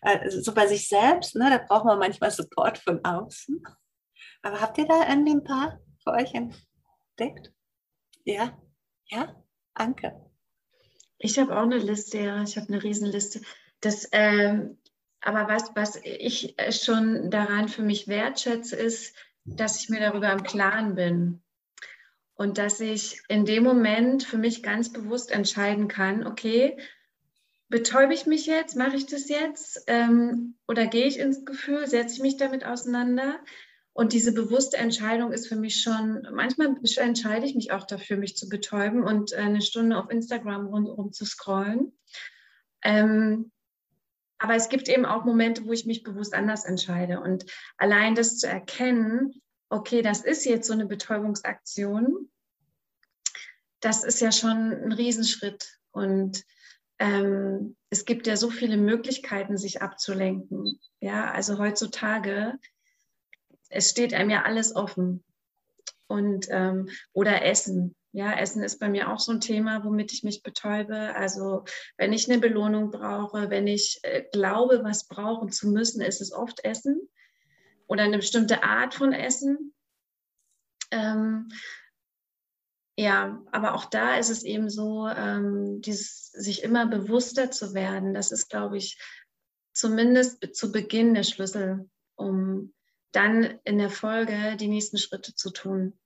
also so bei sich selbst, ne, da braucht man manchmal Support von außen. Aber habt ihr da irgendwie ein paar für euch entdeckt? Ja? Ja? Anke. Ich habe auch eine Liste, ja. Ich habe eine Riesenliste. Das, ähm, aber was, was ich schon daran für mich wertschätze, ist, dass ich mir darüber im Klaren bin. Und dass ich in dem Moment für mich ganz bewusst entscheiden kann, okay, betäube ich mich jetzt, mache ich das jetzt ähm, oder gehe ich ins Gefühl, setze ich mich damit auseinander? Und diese bewusste Entscheidung ist für mich schon, manchmal entscheide ich mich auch dafür, mich zu betäuben und eine Stunde auf Instagram rundherum zu scrollen. Ähm, aber es gibt eben auch Momente, wo ich mich bewusst anders entscheide. Und allein das zu erkennen, okay, das ist jetzt so eine Betäubungsaktion, das ist ja schon ein Riesenschritt. Und ähm, es gibt ja so viele Möglichkeiten, sich abzulenken. Ja, also heutzutage es steht einem ja alles offen. Und ähm, oder Essen. Ja, Essen ist bei mir auch so ein Thema, womit ich mich betäube. Also wenn ich eine Belohnung brauche, wenn ich äh, glaube, was brauchen zu müssen, ist es oft Essen oder eine bestimmte Art von Essen. Ähm, ja, aber auch da ist es eben so, ähm, dieses, sich immer bewusster zu werden. Das ist, glaube ich, zumindest zu Beginn der Schlüssel, um dann in der Folge die nächsten Schritte zu tun.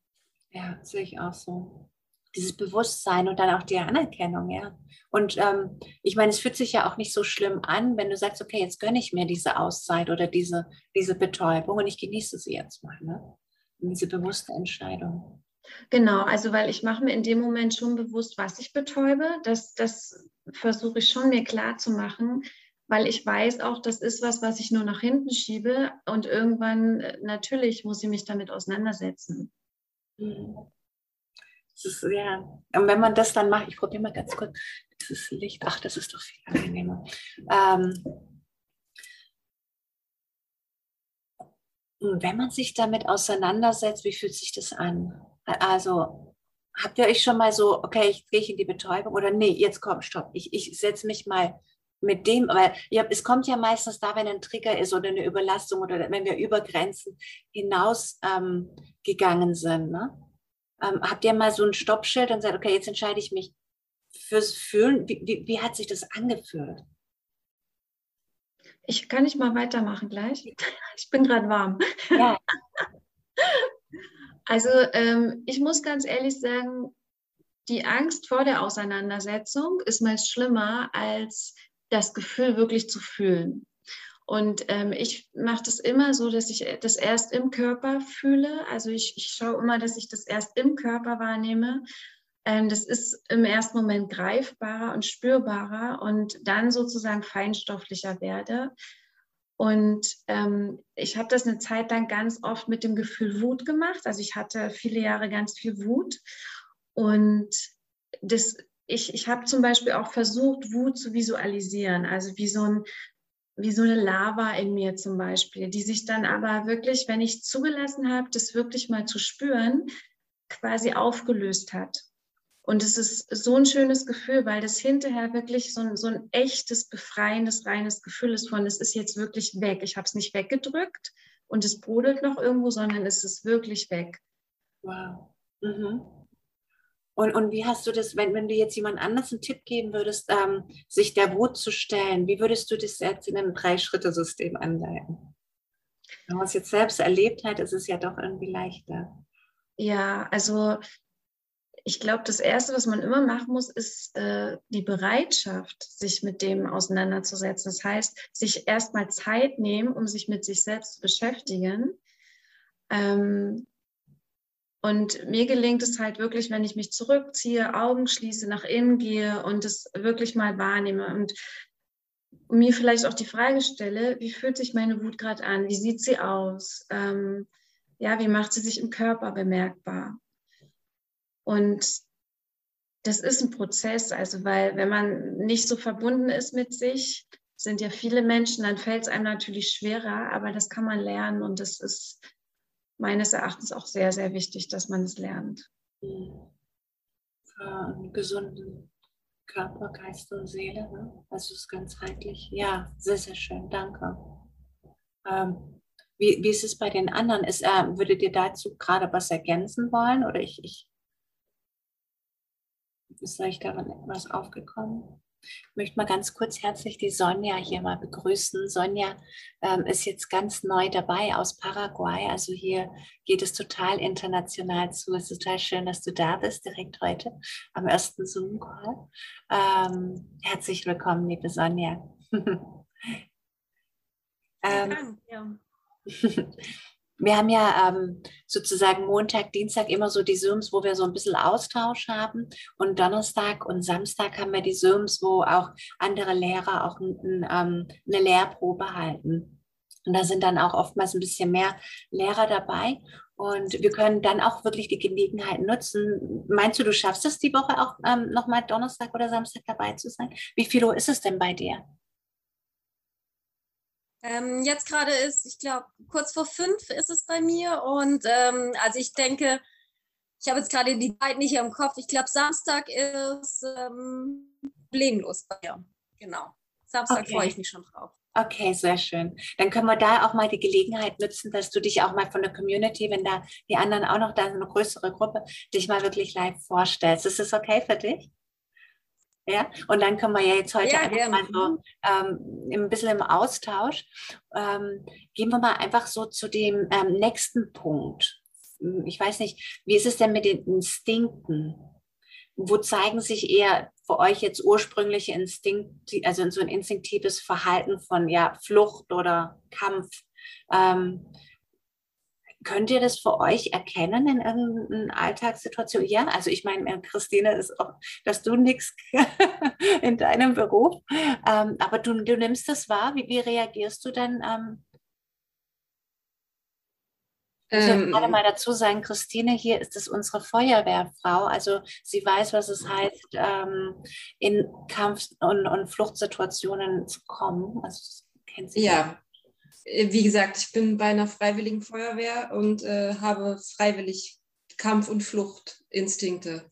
Ja, sehe ich auch so. Dieses Bewusstsein und dann auch die Anerkennung, ja. Und ähm, ich meine, es fühlt sich ja auch nicht so schlimm an, wenn du sagst, okay, jetzt gönne ich mir diese Auszeit oder diese, diese Betäubung und ich genieße sie jetzt mal. Ne? Und diese bewusste Entscheidung. Genau, also weil ich mache mir in dem Moment schon bewusst, was ich betäube. Das, das versuche ich schon mir klar zu machen weil ich weiß auch, das ist was, was ich nur nach hinten schiebe und irgendwann äh, natürlich muss ich mich damit auseinandersetzen. Das ist, ja, und wenn man das dann macht, ich probiere mal ganz kurz, dieses Licht, ach, das ist doch viel angenehmer. Ähm, wenn man sich damit auseinandersetzt, wie fühlt sich das an? Also habt ihr euch schon mal so, okay, ich gehe in die Betäubung oder nee, jetzt komm, stopp, ich, ich setze mich mal mit dem, weil ja, es kommt ja meistens da, wenn ein Trigger ist oder eine Überlastung oder wenn wir über Grenzen hinaus ähm, gegangen sind. Ne? Ähm, habt ihr mal so ein Stoppschild und sagt, okay, jetzt entscheide ich mich fürs Fühlen. Wie, wie, wie hat sich das angefühlt? Ich kann nicht mal weitermachen gleich. Ich bin gerade warm. Ja. Also ähm, ich muss ganz ehrlich sagen, die Angst vor der Auseinandersetzung ist meist schlimmer als das Gefühl wirklich zu fühlen. Und ähm, ich mache das immer so, dass ich das erst im Körper fühle. Also ich, ich schaue immer, dass ich das erst im Körper wahrnehme. Ähm, das ist im ersten Moment greifbarer und spürbarer und dann sozusagen feinstofflicher werde. Und ähm, ich habe das eine Zeit lang ganz oft mit dem Gefühl Wut gemacht. Also ich hatte viele Jahre ganz viel Wut. Und das ich, ich habe zum Beispiel auch versucht, Wut zu visualisieren, also wie so, ein, wie so eine Lava in mir zum Beispiel, die sich dann aber wirklich, wenn ich zugelassen habe, das wirklich mal zu spüren, quasi aufgelöst hat. Und es ist so ein schönes Gefühl, weil das hinterher wirklich so ein, so ein echtes, befreiendes, reines Gefühl ist von, es ist jetzt wirklich weg. Ich habe es nicht weggedrückt und es brodelt noch irgendwo, sondern es ist wirklich weg. Wow. Mhm. Und, und wie hast du das, wenn, wenn du jetzt jemand anders einen Tipp geben würdest, ähm, sich der Wut zu stellen, wie würdest du das jetzt in einem Drei-Schritte-System anleiten? Wenn man es jetzt selbst erlebt hat, ist es ja doch irgendwie leichter. Ja, also ich glaube, das Erste, was man immer machen muss, ist äh, die Bereitschaft, sich mit dem auseinanderzusetzen. Das heißt, sich erstmal Zeit nehmen, um sich mit sich selbst zu beschäftigen. Ähm, und mir gelingt es halt wirklich, wenn ich mich zurückziehe, Augen schließe, nach innen gehe und es wirklich mal wahrnehme und mir vielleicht auch die Frage stelle, wie fühlt sich meine Wut gerade an? Wie sieht sie aus? Ähm, ja, wie macht sie sich im Körper bemerkbar? Und das ist ein Prozess, also weil wenn man nicht so verbunden ist mit sich, sind ja viele Menschen, dann fällt es einem natürlich schwerer, aber das kann man lernen und das ist meines Erachtens auch sehr, sehr wichtig, dass man es lernt. Für einen gesunden Körper, Geist und Seele. Ne? Also es ist ganzheitlich. Ja, sehr, sehr schön. Danke. Ähm, wie, wie ist es bei den anderen? Ist, äh, würdet ihr dazu gerade was ergänzen wollen? Oder ich, ich ist euch daran etwas aufgekommen? Ich möchte mal ganz kurz herzlich die Sonja hier mal begrüßen. Sonja ähm, ist jetzt ganz neu dabei aus Paraguay. Also hier geht es total international zu. Es ist total schön, dass du da bist, direkt heute am ersten Zoom-Call. Ähm, herzlich willkommen, liebe Sonja. ähm, ja. wir haben ja ähm, sozusagen Montag, Dienstag immer so die Zooms, wo wir so ein bisschen Austausch haben. Und Donnerstag und Samstag haben wir die Zooms, wo auch andere Lehrer auch ein, ein, ähm, eine Lehrprobe halten. Und da sind dann auch oftmals ein bisschen mehr Lehrer dabei. Und wir können dann auch wirklich die Gelegenheit nutzen. Meinst du, du schaffst es die Woche auch ähm, nochmal Donnerstag oder Samstag dabei zu sein? Wie viel Uhr ist es denn bei dir? Ähm, jetzt gerade ist, ich glaube, kurz vor fünf ist es bei mir. Und ähm, also ich denke, ich habe jetzt gerade die Zeit nicht im Kopf. Ich glaube, Samstag ist ähm, problemlos bei mir. Genau. Samstag okay. freue ich mich schon drauf. Okay, sehr schön. Dann können wir da auch mal die Gelegenheit nutzen, dass du dich auch mal von der Community, wenn da die anderen auch noch da sind, eine größere Gruppe, dich mal wirklich live vorstellst. Ist das okay für dich? Ja, und dann können wir ja jetzt heute ja, einfach mal so ähm, ein bisschen im Austausch. Ähm, gehen wir mal einfach so zu dem ähm, nächsten Punkt. Ich weiß nicht, wie ist es denn mit den Instinkten? Wo zeigen sich eher für euch jetzt ursprüngliche Instinkte, also so ein instinktives Verhalten von ja, Flucht oder Kampf? Könnt ihr das für euch erkennen in irgendeiner Alltagssituation? Ja, also ich meine, äh, Christine, ist auch, dass du nichts in deinem Beruf, ähm, aber du, du nimmst das wahr. Wie, wie reagierst du dann? Ähm, ich ähm, gerade mal dazu sagen, Christine hier ist es unsere Feuerwehrfrau. Also sie weiß, was es heißt, ähm, in Kampf- und, und Fluchtsituationen zu kommen. Also kennt sie. Ja, wie gesagt, ich bin bei einer freiwilligen Feuerwehr und äh, habe freiwillig Kampf- und Fluchtinstinkte.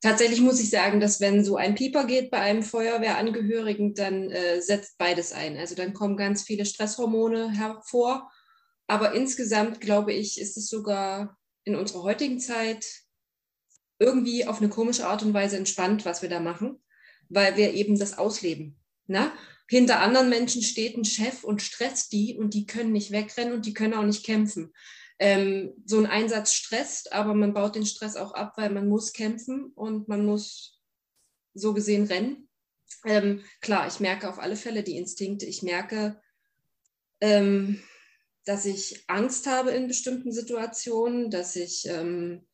Tatsächlich muss ich sagen, dass wenn so ein Pieper geht bei einem Feuerwehrangehörigen, dann äh, setzt beides ein. Also dann kommen ganz viele Stresshormone hervor. Aber insgesamt glaube ich, ist es sogar in unserer heutigen Zeit irgendwie auf eine komische Art und Weise entspannt, was wir da machen, weil wir eben das ausleben. Ne? Hinter anderen Menschen steht ein Chef und stresst die und die können nicht wegrennen und die können auch nicht kämpfen. Ähm, so ein Einsatz stresst, aber man baut den Stress auch ab, weil man muss kämpfen und man muss so gesehen rennen. Ähm, klar, ich merke auf alle Fälle die Instinkte. Ich merke, ähm, dass ich Angst habe in bestimmten Situationen, dass ich ähm,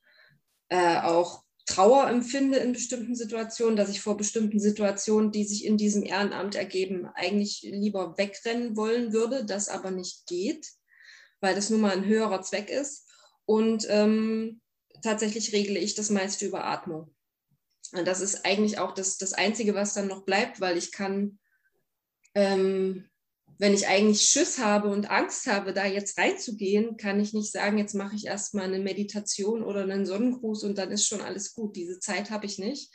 äh, auch Trauer empfinde in bestimmten Situationen, dass ich vor bestimmten Situationen, die sich in diesem Ehrenamt ergeben, eigentlich lieber wegrennen wollen würde, das aber nicht geht, weil das nun mal ein höherer Zweck ist. Und ähm, tatsächlich regle ich das meiste über Atmung. Und das ist eigentlich auch das, das Einzige, was dann noch bleibt, weil ich kann ähm, wenn ich eigentlich Schiss habe und Angst habe, da jetzt reinzugehen, kann ich nicht sagen, jetzt mache ich erstmal eine Meditation oder einen Sonnengruß und dann ist schon alles gut. Diese Zeit habe ich nicht,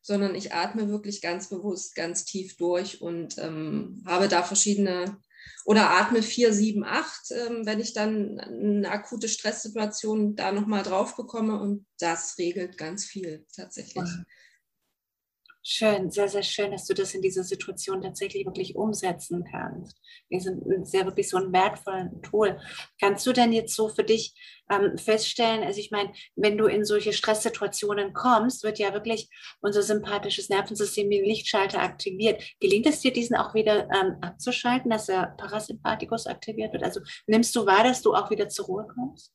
sondern ich atme wirklich ganz bewusst, ganz tief durch und ähm, habe da verschiedene oder atme 4, 7, 8, ähm, wenn ich dann eine akute Stresssituation da nochmal drauf bekomme und das regelt ganz viel tatsächlich. Schön, sehr, sehr schön, dass du das in dieser Situation tatsächlich wirklich umsetzen kannst. Wir sind sehr wirklich so ein wertvolles Tool. Kannst du denn jetzt so für dich ähm, feststellen, also ich meine, wenn du in solche Stresssituationen kommst, wird ja wirklich unser sympathisches Nervensystem wie Lichtschalter aktiviert. Gelingt es dir, diesen auch wieder ähm, abzuschalten, dass der Parasympathikus aktiviert wird? Also nimmst du wahr, dass du auch wieder zur Ruhe kommst?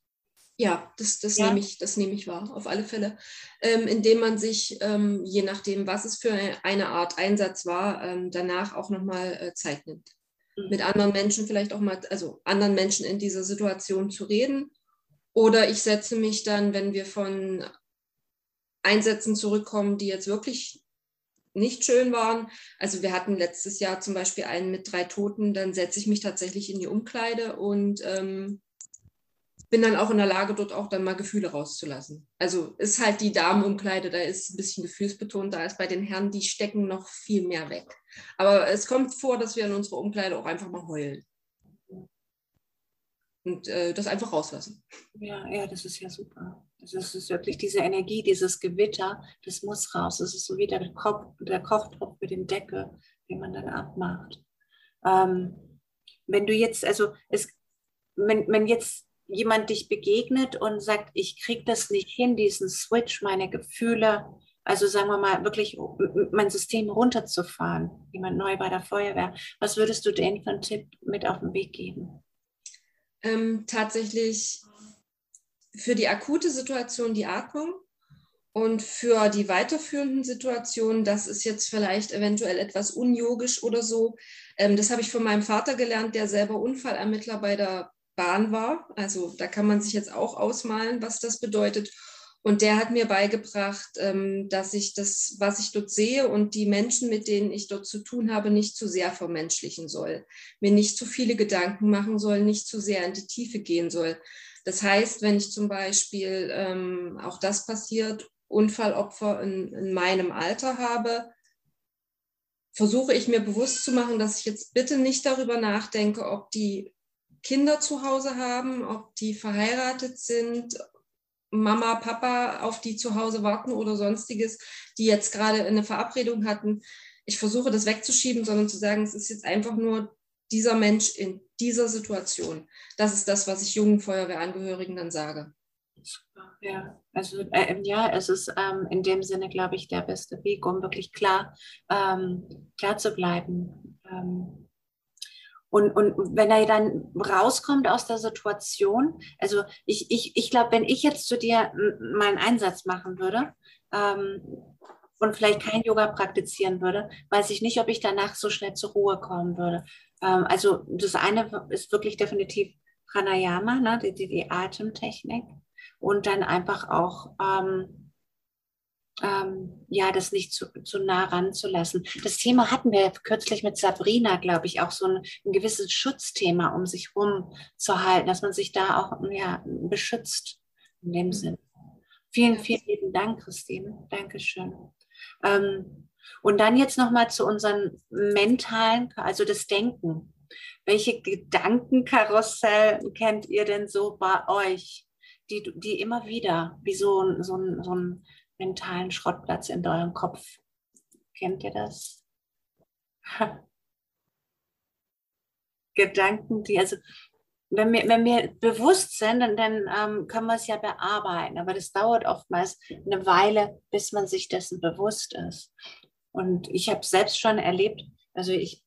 Ja, das, das, ja. Nehme, ich, das nehme ich wahr, auf alle Fälle. Ähm, indem man sich, ähm, je nachdem, was es für eine Art Einsatz war, ähm, danach auch nochmal äh, Zeit nimmt. Mhm. Mit anderen Menschen vielleicht auch mal, also anderen Menschen in dieser Situation zu reden. Oder ich setze mich dann, wenn wir von Einsätzen zurückkommen, die jetzt wirklich nicht schön waren. Also wir hatten letztes Jahr zum Beispiel einen mit drei Toten, dann setze ich mich tatsächlich in die Umkleide und ähm, bin dann auch in der Lage, dort auch dann mal Gefühle rauszulassen. Also ist halt die Damenumkleide, da ist ein bisschen gefühlsbetont, da ist bei den Herren, die stecken noch viel mehr weg. Aber es kommt vor, dass wir in unserer Umkleide auch einfach mal heulen. Und äh, das einfach rauslassen. Ja, ja, das ist ja super. Das ist, wirklich diese Energie, dieses Gewitter, das muss raus. Das ist so wie der, Kopf, der Kochtopf mit dem Deckel, den man dann abmacht. Ähm, wenn du jetzt, also es, wenn, wenn jetzt jemand dich begegnet und sagt, ich kriege das nicht hin, diesen Switch, meine Gefühle, also sagen wir mal, wirklich mein System runterzufahren, jemand neu bei der Feuerwehr, was würdest du denen für einen Tipp mit auf den Weg geben? Ähm, tatsächlich für die akute Situation die Atmung und für die weiterführenden Situationen, das ist jetzt vielleicht eventuell etwas unyogisch oder so. Ähm, das habe ich von meinem Vater gelernt, der selber Unfallermittler bei der Bahn war. Also da kann man sich jetzt auch ausmalen, was das bedeutet. Und der hat mir beigebracht, ähm, dass ich das, was ich dort sehe und die Menschen, mit denen ich dort zu tun habe, nicht zu sehr vermenschlichen soll, mir nicht zu viele Gedanken machen soll, nicht zu sehr in die Tiefe gehen soll. Das heißt, wenn ich zum Beispiel, ähm, auch das passiert, Unfallopfer in, in meinem Alter habe, versuche ich mir bewusst zu machen, dass ich jetzt bitte nicht darüber nachdenke, ob die Kinder zu Hause haben, ob die verheiratet sind, Mama, Papa, auf die zu Hause warten oder sonstiges, die jetzt gerade eine Verabredung hatten. Ich versuche das wegzuschieben, sondern zu sagen, es ist jetzt einfach nur dieser Mensch in dieser Situation. Das ist das, was ich jungen Feuerwehrangehörigen dann sage. Ja, also äh, ja, es ist ähm, in dem Sinne, glaube ich, der beste Weg, um wirklich klar, ähm, klar zu bleiben. Ähm, und, und wenn er dann rauskommt aus der Situation, also ich, ich, ich glaube, wenn ich jetzt zu dir meinen Einsatz machen würde ähm, und vielleicht kein Yoga praktizieren würde, weiß ich nicht, ob ich danach so schnell zur Ruhe kommen würde. Ähm, also das eine ist wirklich definitiv Pranayama, ne, die, die, die Atemtechnik und dann einfach auch ähm, ähm, ja, das nicht zu, zu nah ranzulassen. Das Thema hatten wir kürzlich mit Sabrina, glaube ich, auch so ein, ein gewisses Schutzthema um sich rum zu halten, dass man sich da auch ja, beschützt in dem Sinn. Vielen, vielen lieben Dank, Christine. Dankeschön. Ähm, und dann jetzt nochmal zu unseren mentalen, also das Denken. Welche Gedankenkarussell kennt ihr denn so bei euch, die, die immer wieder wie so, so, so ein mentalen Schrottplatz in eurem Kopf. Kennt ihr das? Gedanken, die, also wenn wir, wenn wir bewusst sind, dann, dann ähm, können wir es ja bearbeiten. Aber das dauert oftmals eine Weile, bis man sich dessen bewusst ist. Und ich habe selbst schon erlebt, also ich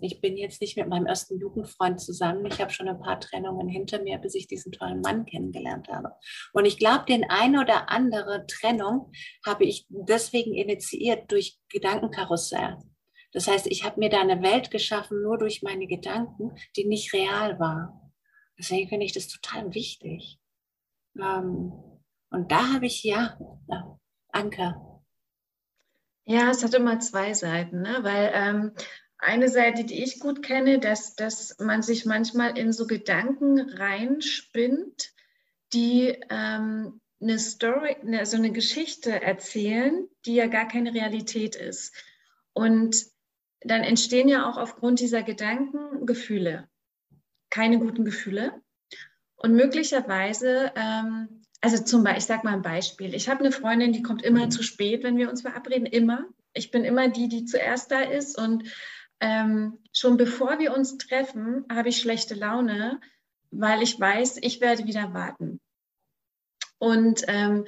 ich bin jetzt nicht mit meinem ersten Jugendfreund zusammen. Ich habe schon ein paar Trennungen hinter mir, bis ich diesen tollen Mann kennengelernt habe. Und ich glaube, den eine oder andere Trennung habe ich deswegen initiiert durch Gedankenkarussell. Das heißt, ich habe mir da eine Welt geschaffen, nur durch meine Gedanken, die nicht real war. Deswegen finde ich das total wichtig. Ähm, und da habe ich ja Anker. Ja, es hat immer zwei Seiten, ne? weil ähm, eine Seite, die ich gut kenne, dass, dass man sich manchmal in so Gedanken reinspinnt, die ähm, eine Story, also eine Geschichte erzählen, die ja gar keine Realität ist. Und dann entstehen ja auch aufgrund dieser Gedanken Gefühle, keine guten Gefühle. Und möglicherweise, ähm, also zum Beispiel, ich sage mal ein Beispiel. Ich habe eine Freundin, die kommt immer zu spät, wenn wir uns verabreden, immer. Ich bin immer die, die zuerst da ist und ähm, schon bevor wir uns treffen, habe ich schlechte Laune, weil ich weiß, ich werde wieder warten. Und ähm,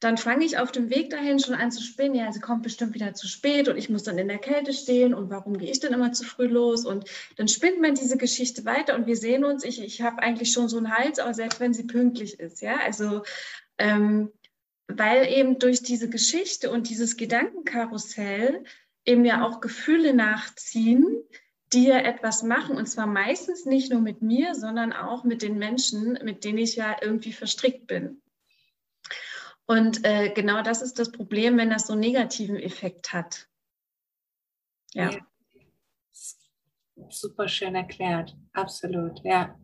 dann fange ich auf dem Weg dahin schon an zu spinnen. Ja, sie kommt bestimmt wieder zu spät und ich muss dann in der Kälte stehen und warum gehe ich denn immer zu früh los? Und dann spinnt man diese Geschichte weiter und wir sehen uns. Ich, ich habe eigentlich schon so einen Hals, aber selbst wenn sie pünktlich ist, ja, also ähm, weil eben durch diese Geschichte und dieses Gedankenkarussell eben ja auch Gefühle nachziehen, die ja etwas machen. Und zwar meistens nicht nur mit mir, sondern auch mit den Menschen, mit denen ich ja irgendwie verstrickt bin. Und äh, genau das ist das Problem, wenn das so einen negativen Effekt hat. Ja. ja. Super schön erklärt. Absolut, ja.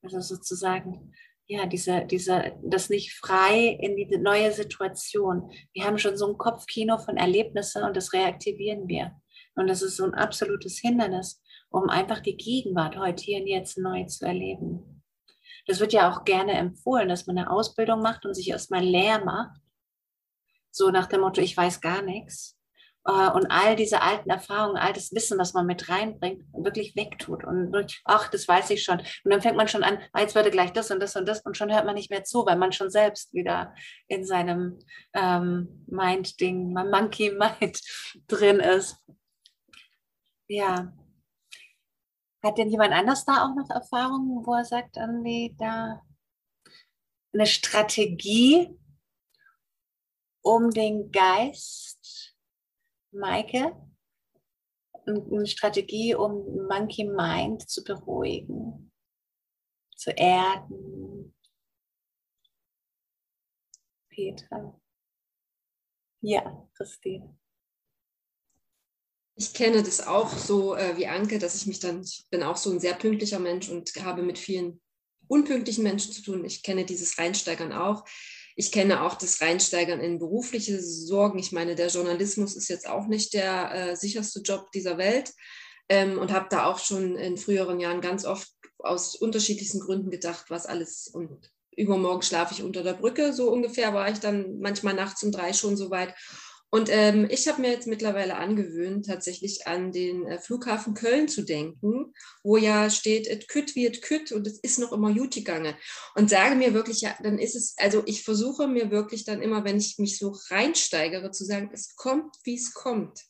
Also sozusagen ja, diese, diese, das nicht frei in die neue Situation. Wir haben schon so ein Kopfkino von Erlebnissen und das reaktivieren wir. Und das ist so ein absolutes Hindernis, um einfach die Gegenwart heute hier und jetzt neu zu erleben. Das wird ja auch gerne empfohlen, dass man eine Ausbildung macht und sich erstmal leer macht. So nach dem Motto, ich weiß gar nichts. Äh, und all diese alten Erfahrungen, all das Wissen, was man mit reinbringt, wirklich wegtut. Und ach, das weiß ich schon. Und dann fängt man schon an, ah, jetzt würde gleich das und das und das und schon hört man nicht mehr zu, weil man schon selbst wieder in seinem ähm, Mind-Ding, Monkey-Mind drin ist. Ja. Hat denn jemand anders da auch noch Erfahrungen, wo er sagt, irgendwie da eine Strategie, um den Geist Maike, eine Strategie, um Monkey Mind zu beruhigen, zu erden. Petra. Ja, Christine. Ich kenne das auch so äh, wie Anke, dass ich mich dann, ich bin auch so ein sehr pünktlicher Mensch und habe mit vielen unpünktlichen Menschen zu tun. Ich kenne dieses Reinsteigern auch. Ich kenne auch das Reinsteigern in berufliche Sorgen. Ich meine, der Journalismus ist jetzt auch nicht der äh, sicherste Job dieser Welt ähm, und habe da auch schon in früheren Jahren ganz oft aus unterschiedlichsten Gründen gedacht, was alles und übermorgen schlafe ich unter der Brücke. So ungefähr war ich dann manchmal nachts um drei schon so weit. Und ähm, ich habe mir jetzt mittlerweile angewöhnt, tatsächlich an den äh, Flughafen Köln zu denken, wo ja steht, et kütt wie et kütt und es ist noch immer gut gegangen. Und sage mir wirklich, ja, dann ist es, also ich versuche mir wirklich dann immer, wenn ich mich so reinsteigere, zu sagen, es kommt, wie es kommt.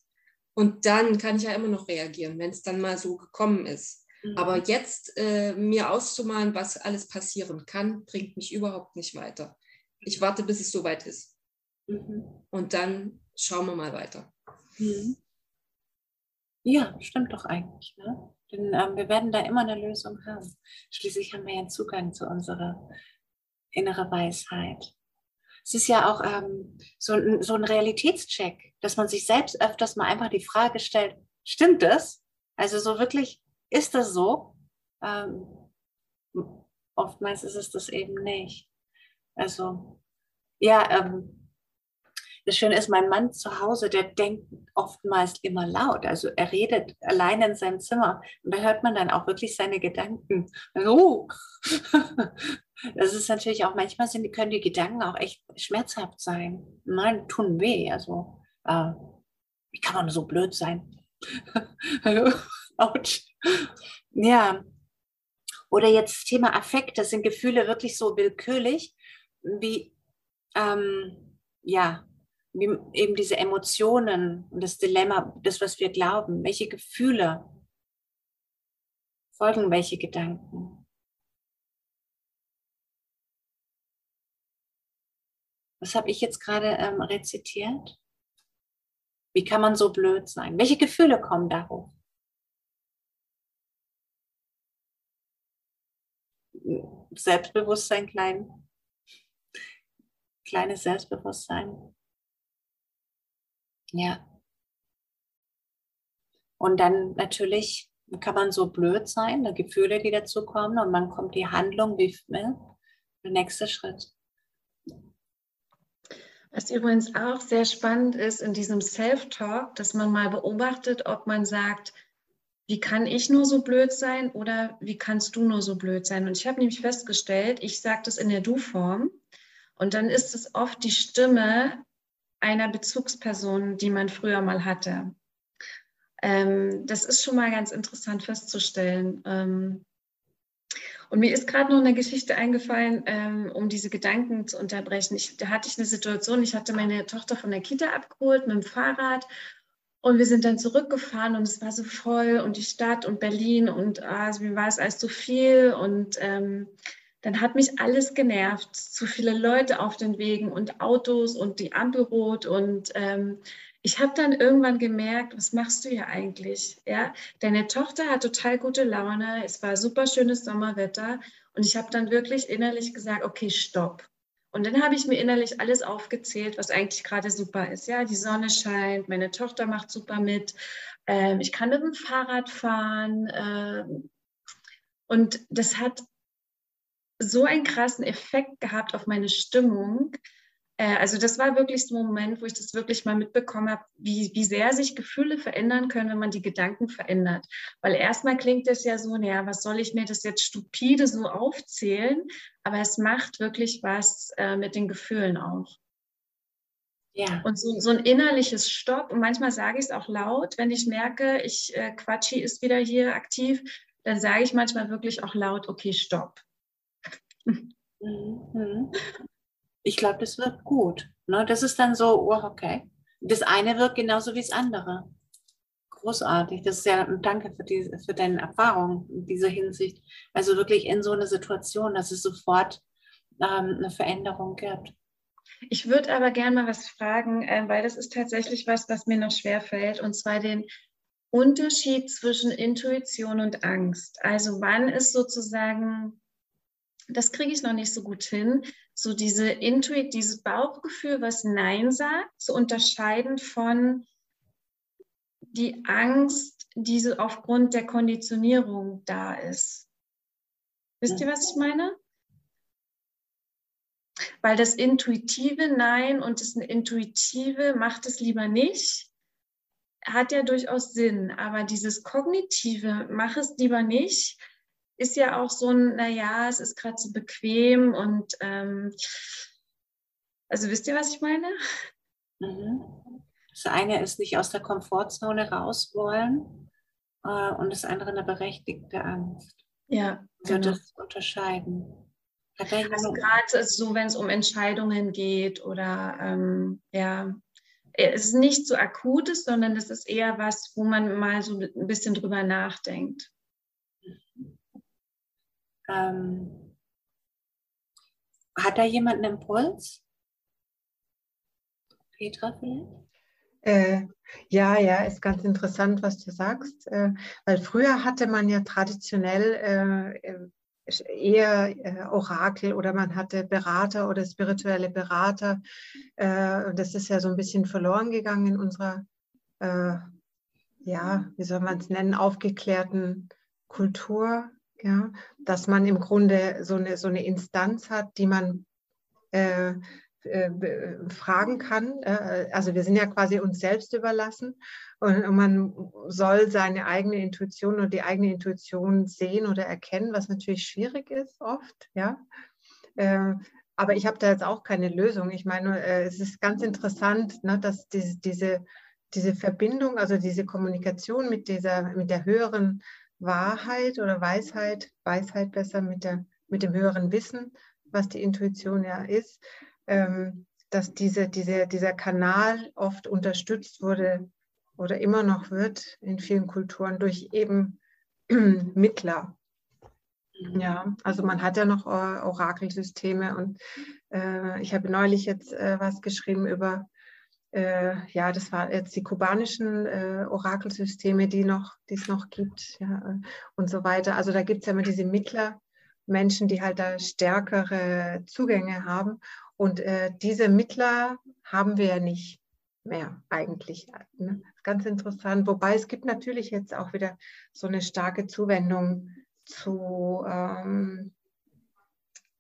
Und dann kann ich ja immer noch reagieren, wenn es dann mal so gekommen ist. Mhm. Aber jetzt äh, mir auszumalen, was alles passieren kann, bringt mich überhaupt nicht weiter. Ich warte, bis es soweit ist. Mhm. Und dann schauen wir mal weiter. Mhm. Ja, stimmt doch eigentlich. Ne? Denn ähm, wir werden da immer eine Lösung haben. Schließlich haben wir ja Zugang zu unserer inneren Weisheit. es ist ja auch ähm, so, ein, so ein Realitätscheck, dass man sich selbst öfters mal einfach die Frage stellt, stimmt das? Also so wirklich, ist das so? Ähm, oftmals ist es das eben nicht. Also ja, ähm, das Schöne ist, mein Mann zu Hause, der denkt oftmals immer laut. Also er redet allein in seinem Zimmer und da hört man dann auch wirklich seine Gedanken. Oh. Das ist natürlich auch, manchmal sind, können die Gedanken auch echt schmerzhaft sein. Nein, tun weh. Also, äh, wie kann man so blöd sein? Autsch. Ja. Oder jetzt Thema Affekt, das sind Gefühle wirklich so willkürlich, wie, ähm, ja, wie eben diese Emotionen und das Dilemma, das, was wir glauben, welche Gefühle folgen welche Gedanken. Was habe ich jetzt gerade ähm, rezitiert? Wie kann man so blöd sein? Welche Gefühle kommen da hoch? Selbstbewusstsein klein, kleines Selbstbewusstsein. Ja. Und dann natürlich kann man so blöd sein, die Gefühle, die dazu kommen, und man kommt die Handlung, wie ne, der nächste Schritt. Was übrigens auch sehr spannend ist in diesem Self-Talk, dass man mal beobachtet, ob man sagt, wie kann ich nur so blöd sein oder wie kannst du nur so blöd sein? Und ich habe nämlich festgestellt, ich sage das in der Du-Form und dann ist es oft die Stimme einer Bezugsperson, die man früher mal hatte. Ähm, das ist schon mal ganz interessant festzustellen. Ähm, und mir ist gerade noch eine Geschichte eingefallen, ähm, um diese Gedanken zu unterbrechen. Ich, da hatte ich eine Situation, ich hatte meine Tochter von der Kita abgeholt mit dem Fahrrad und wir sind dann zurückgefahren und es war so voll und die Stadt und Berlin und ah, mir war es alles so viel und ähm, dann hat mich alles genervt. Zu viele Leute auf den Wegen und Autos und die Ampel rot. Und ähm, ich habe dann irgendwann gemerkt, was machst du hier eigentlich? Ja, deine Tochter hat total gute Laune. Es war super schönes Sommerwetter. Und ich habe dann wirklich innerlich gesagt, okay, stopp. Und dann habe ich mir innerlich alles aufgezählt, was eigentlich gerade super ist. Ja, die Sonne scheint, meine Tochter macht super mit, ähm, ich kann mit dem Fahrrad fahren. Äh, und das hat so einen krassen Effekt gehabt auf meine Stimmung. Äh, also das war wirklich so ein Moment, wo ich das wirklich mal mitbekommen habe, wie, wie sehr sich Gefühle verändern können, wenn man die Gedanken verändert. Weil erstmal klingt das ja so, naja, was soll ich mir das jetzt stupide so aufzählen? Aber es macht wirklich was äh, mit den Gefühlen auch. Ja. Und so, so ein innerliches Stopp, und manchmal sage ich es auch laut, wenn ich merke, ich äh, Quatschi ist wieder hier aktiv, dann sage ich manchmal wirklich auch laut, okay, stopp. Mhm. Ich glaube, das wird gut. Ne? Das ist dann so, oh, okay. Das eine wirkt genauso wie das andere. Großartig. Das ist ja, danke für, die, für deine Erfahrung in dieser Hinsicht. Also wirklich in so einer Situation, dass es sofort ähm, eine Veränderung gibt. Ich würde aber gerne mal was fragen, äh, weil das ist tatsächlich was, was mir noch schwer fällt, und zwar den Unterschied zwischen Intuition und Angst. Also wann ist sozusagen das kriege ich noch nicht so gut hin, so diese Intuit, dieses Bauchgefühl, was Nein sagt, zu unterscheiden von die Angst, die so aufgrund der Konditionierung da ist. Wisst ihr, was ich meine? Weil das intuitive Nein und das intuitive macht es lieber nicht, hat ja durchaus Sinn. Aber dieses kognitive, mach es lieber nicht, ist ja auch so ein, naja, es ist gerade so bequem und ähm, also wisst ihr, was ich meine? Mhm. Das eine ist nicht aus der Komfortzone raus wollen äh, und das andere eine berechtigte Angst. Ja. Also genau. das unterscheiden. Also gerade so, wenn es um Entscheidungen geht oder ähm, ja, es ist nicht so akutes, sondern das ist eher was, wo man mal so ein bisschen drüber nachdenkt. Ähm, hat da jemand einen Impuls? Petra vielleicht? Äh, ja, ja, ist ganz interessant, was du sagst, äh, weil früher hatte man ja traditionell äh, eher äh, Orakel oder man hatte Berater oder spirituelle Berater. Äh, das ist ja so ein bisschen verloren gegangen in unserer, äh, ja, wie soll man es nennen, aufgeklärten Kultur. Ja, dass man im Grunde so eine, so eine Instanz hat, die man äh, äh, fragen kann. Äh, also wir sind ja quasi uns selbst überlassen und, man soll seine eigene Intuition und die eigene Intuition sehen oder erkennen, was natürlich schwierig ist oft. Ja. Äh, aber ich habe da jetzt auch keine Lösung. Ich meine, es ist ganz interessant, ne, dass diese, diese, diese Verbindung, also diese Kommunikation mit, dieser, mit der höheren Wahrheit oder Weisheit, Weisheit besser mit, der, mit dem höheren Wissen, was die Intuition ja ist, ähm, dass diese, diese, dieser Kanal oft unterstützt wurde oder immer noch wird in vielen Kulturen durch eben Mittler. Ja, also man hat ja noch Orakelsysteme und äh, ich habe neulich jetzt äh, was geschrieben über, äh, ja, das war jetzt die kubanischen äh, Orakelsysteme, die noch, es noch gibt, ja, und so weiter. Also da gibt es ja immer diese Mittler, Menschen, die halt da stärkere Zugänge haben. Und äh, diese Mittler haben wir ja nicht mehr eigentlich. Ne? Ganz interessant. Wobei es gibt natürlich jetzt auch wieder so eine starke Zuwendung zu, ähm,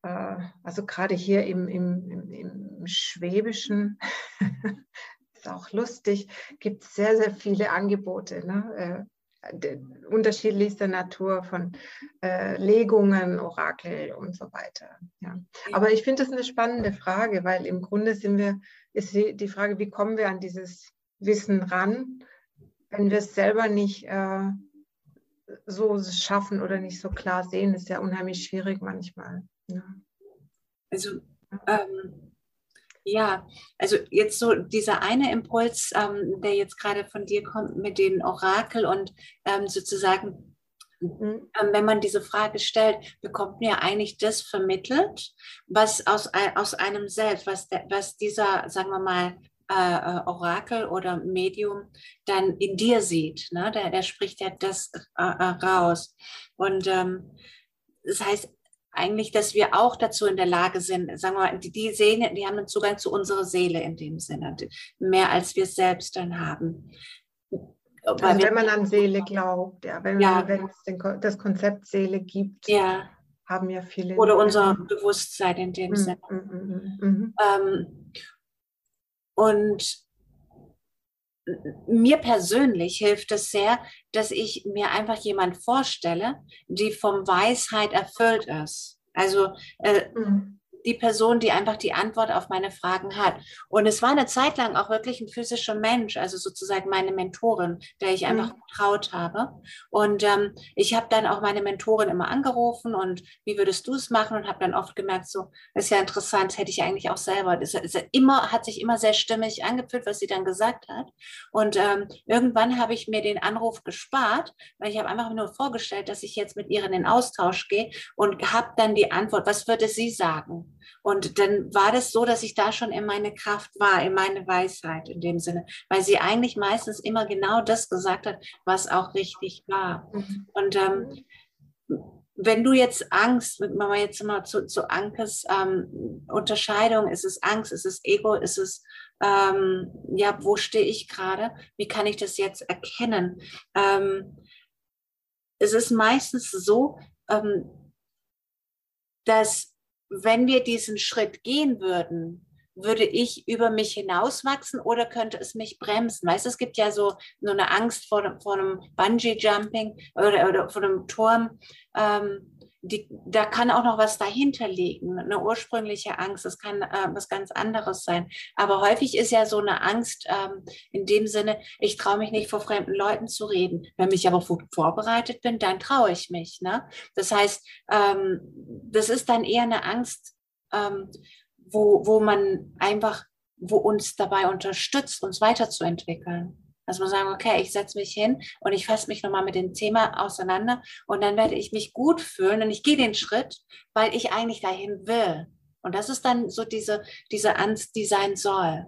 äh, also gerade hier im, im, im, im Schwäbischen, ist auch lustig, gibt es sehr, sehr viele Angebote. Ne? Äh, unterschiedlichster Natur von äh, Legungen, Orakel und so weiter. Ja. Aber ich finde das eine spannende Frage, weil im Grunde sind wir, ist die Frage, wie kommen wir an dieses Wissen ran, wenn wir es selber nicht äh, so schaffen oder nicht so klar sehen, ist ja unheimlich schwierig manchmal. Ja. Also ähm, ja, also jetzt so dieser eine Impuls, ähm, der jetzt gerade von dir kommt mit den Orakel und ähm, sozusagen, mhm. ähm, wenn man diese Frage stellt, bekommt mir eigentlich das vermittelt, was aus, aus einem selbst, was, der, was dieser, sagen wir mal, äh, äh, Orakel oder Medium dann in dir sieht. Ne? Der, der spricht ja das äh, äh raus. Und ähm, das heißt, eigentlich, dass wir auch dazu in der Lage sind, sagen wir mal, die, die Seele, die haben einen Zugang zu unserer Seele in dem Sinne, mehr als wir selbst dann haben. Also wenn man an Seele glaubt, ja, wenn, ja. es den, das Konzept Seele gibt, ja. haben ja viele. Oder unser Bewusstsein in dem mhm. Sinne. Mhm. Mhm. Ähm, und mir persönlich hilft es sehr, dass ich mir einfach jemand vorstelle, die vom Weisheit erfüllt ist. Also äh, mhm die Person, die einfach die Antwort auf meine Fragen hat. Und es war eine Zeit lang auch wirklich ein physischer Mensch, also sozusagen meine Mentorin, der ich einfach mhm. vertraut habe. Und ähm, ich habe dann auch meine Mentorin immer angerufen und wie würdest du es machen? Und habe dann oft gemerkt, so, ist ja interessant, hätte ich eigentlich auch selber. Das ist immer, hat sich immer sehr stimmig angefühlt, was sie dann gesagt hat. Und ähm, irgendwann habe ich mir den Anruf gespart, weil ich habe einfach nur vorgestellt, dass ich jetzt mit ihr in den Austausch gehe und habe dann die Antwort, was würde sie sagen? Und dann war das so, dass ich da schon in meine Kraft war, in meine Weisheit in dem Sinne, weil sie eigentlich meistens immer genau das gesagt hat, was auch richtig war. Mhm. Und ähm, wenn du jetzt Angst, wenn wir jetzt mal zu, zu Ankes ähm, Unterscheidung, ist es Angst, ist es Ego, ist es, ähm, ja, wo stehe ich gerade? Wie kann ich das jetzt erkennen? Ähm, es ist meistens so, ähm, dass wenn wir diesen Schritt gehen würden, würde ich über mich hinauswachsen oder könnte es mich bremsen? Weißt du, es gibt ja so, so eine Angst vor, vor einem Bungee-Jumping oder, oder vor einem Turm. Ähm, die, da kann auch noch was dahinter liegen, eine ursprüngliche Angst. Das kann äh, was ganz anderes sein. Aber häufig ist ja so eine Angst ähm, in dem Sinne, ich traue mich nicht vor fremden Leuten zu reden. Wenn ich aber vorbereitet bin, dann traue ich mich. Ne? Das heißt, ähm, das ist dann eher eine Angst, ähm, wo, wo man einfach, wo uns dabei unterstützt, uns weiterzuentwickeln. Dass wir sagen, okay, ich setze mich hin und ich fasse mich nochmal mit dem Thema auseinander und dann werde ich mich gut fühlen und ich gehe den Schritt, weil ich eigentlich dahin will. Und das ist dann so diese, diese Angst, die sein soll.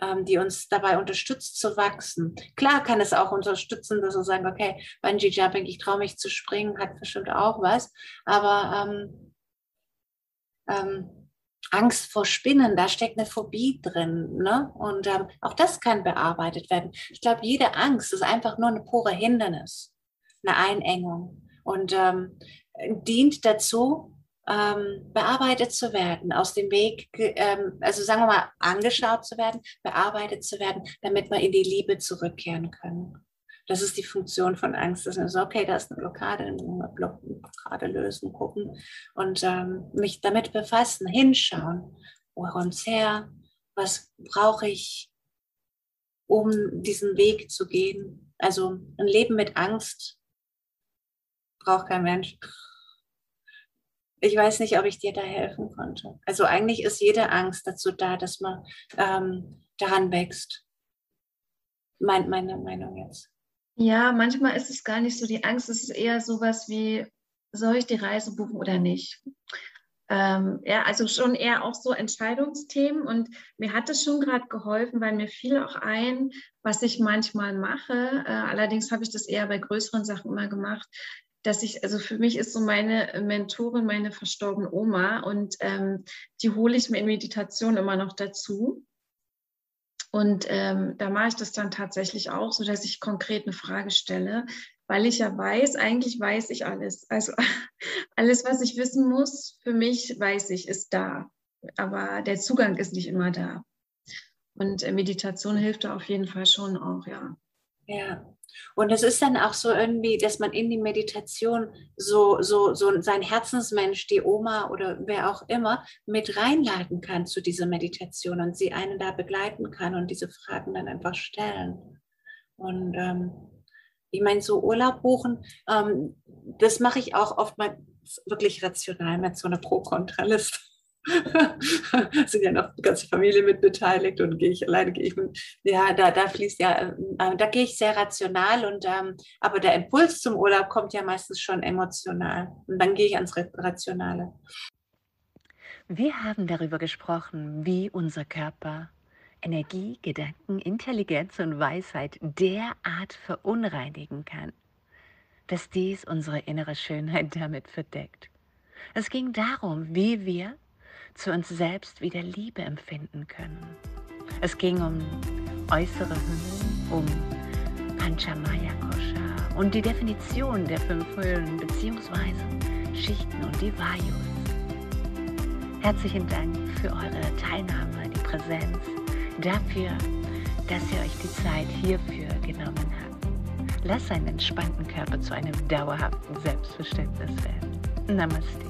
ähm, die uns dabei unterstützt zu wachsen. Klar kann es auch unterstützen, dass wir sagen, okay, Bungee Jumping, ich traue mich zu springen, hat bestimmt auch was, aber ähm, ähm, Angst vor Spinnen, da steckt eine Phobie drin. Ne? Und ähm, auch das kann bearbeitet werden. Ich glaube, jede Angst ist einfach nur eine pure Hindernis, eine Einengung und ähm, dient dazu, ähm, bearbeitet zu werden, aus dem Weg, ähm, also sagen wir mal, angeschaut zu werden, bearbeitet zu werden, damit wir in die Liebe zurückkehren können. Das ist die Funktion von Angst. Das ist okay, da ist eine Blockade, eine Blockade lösen, gucken und ähm, mich damit befassen, hinschauen. Wo kommt's her? Was brauche ich, um diesen Weg zu gehen? Also ein Leben mit Angst braucht kein Mensch. Ich weiß nicht, ob ich dir da helfen konnte. Also eigentlich ist jede Angst dazu da, dass man ähm, daran wächst. Mein, meine Meinung jetzt. Ja, manchmal ist es gar nicht so die Angst, es ist eher sowas wie, soll ich die Reise buchen oder nicht? Ähm, ja, also schon eher auch so Entscheidungsthemen und mir hat es schon gerade geholfen, weil mir fiel auch ein, was ich manchmal mache. Äh, allerdings habe ich das eher bei größeren Sachen immer gemacht, dass ich, also für mich ist so meine Mentorin meine verstorbene Oma und ähm, die hole ich mir in Meditation immer noch dazu. Und ähm, da mache ich das dann tatsächlich auch, so dass ich konkret eine Frage stelle, weil ich ja weiß, eigentlich weiß ich alles. Also alles, was ich wissen muss, für mich weiß ich, ist da. Aber der Zugang ist nicht immer da. Und äh, Meditation hilft da auf jeden Fall schon auch, ja. Ja, und es ist dann auch so irgendwie, dass man in die Meditation so, so, so sein Herzensmensch, die Oma oder wer auch immer, mit reinladen kann zu dieser Meditation und sie einen da begleiten kann und diese Fragen dann einfach stellen. Und ähm, ich meine, so Urlaub buchen, ähm, das mache ich auch oft mal wirklich rational mit so einer Pro-Kontra-Liste. sind ja noch die ganze Familie mit beteiligt und gehe ich alleine gehe ich mit, ja da da fließt ja äh, da gehe ich sehr rational und ähm, aber der Impuls zum Urlaub kommt ja meistens schon emotional und dann gehe ich ans Rationale. Wir haben darüber gesprochen, wie unser Körper Energie, Gedanken, Intelligenz und Weisheit derart verunreinigen kann, dass dies unsere innere Schönheit damit verdeckt. Es ging darum, wie wir zu uns selbst wieder Liebe empfinden können. Es ging um äußere Hüllen, um Panchamaya Kosha und die Definition der fünf Hüllen bzw. Schichten und die Vayus. Herzlichen Dank für eure Teilnahme, die Präsenz, dafür, dass ihr euch die Zeit hierfür genommen habt. Lass einen entspannten Körper zu einem dauerhaften Selbstverständnis werden. Namaste.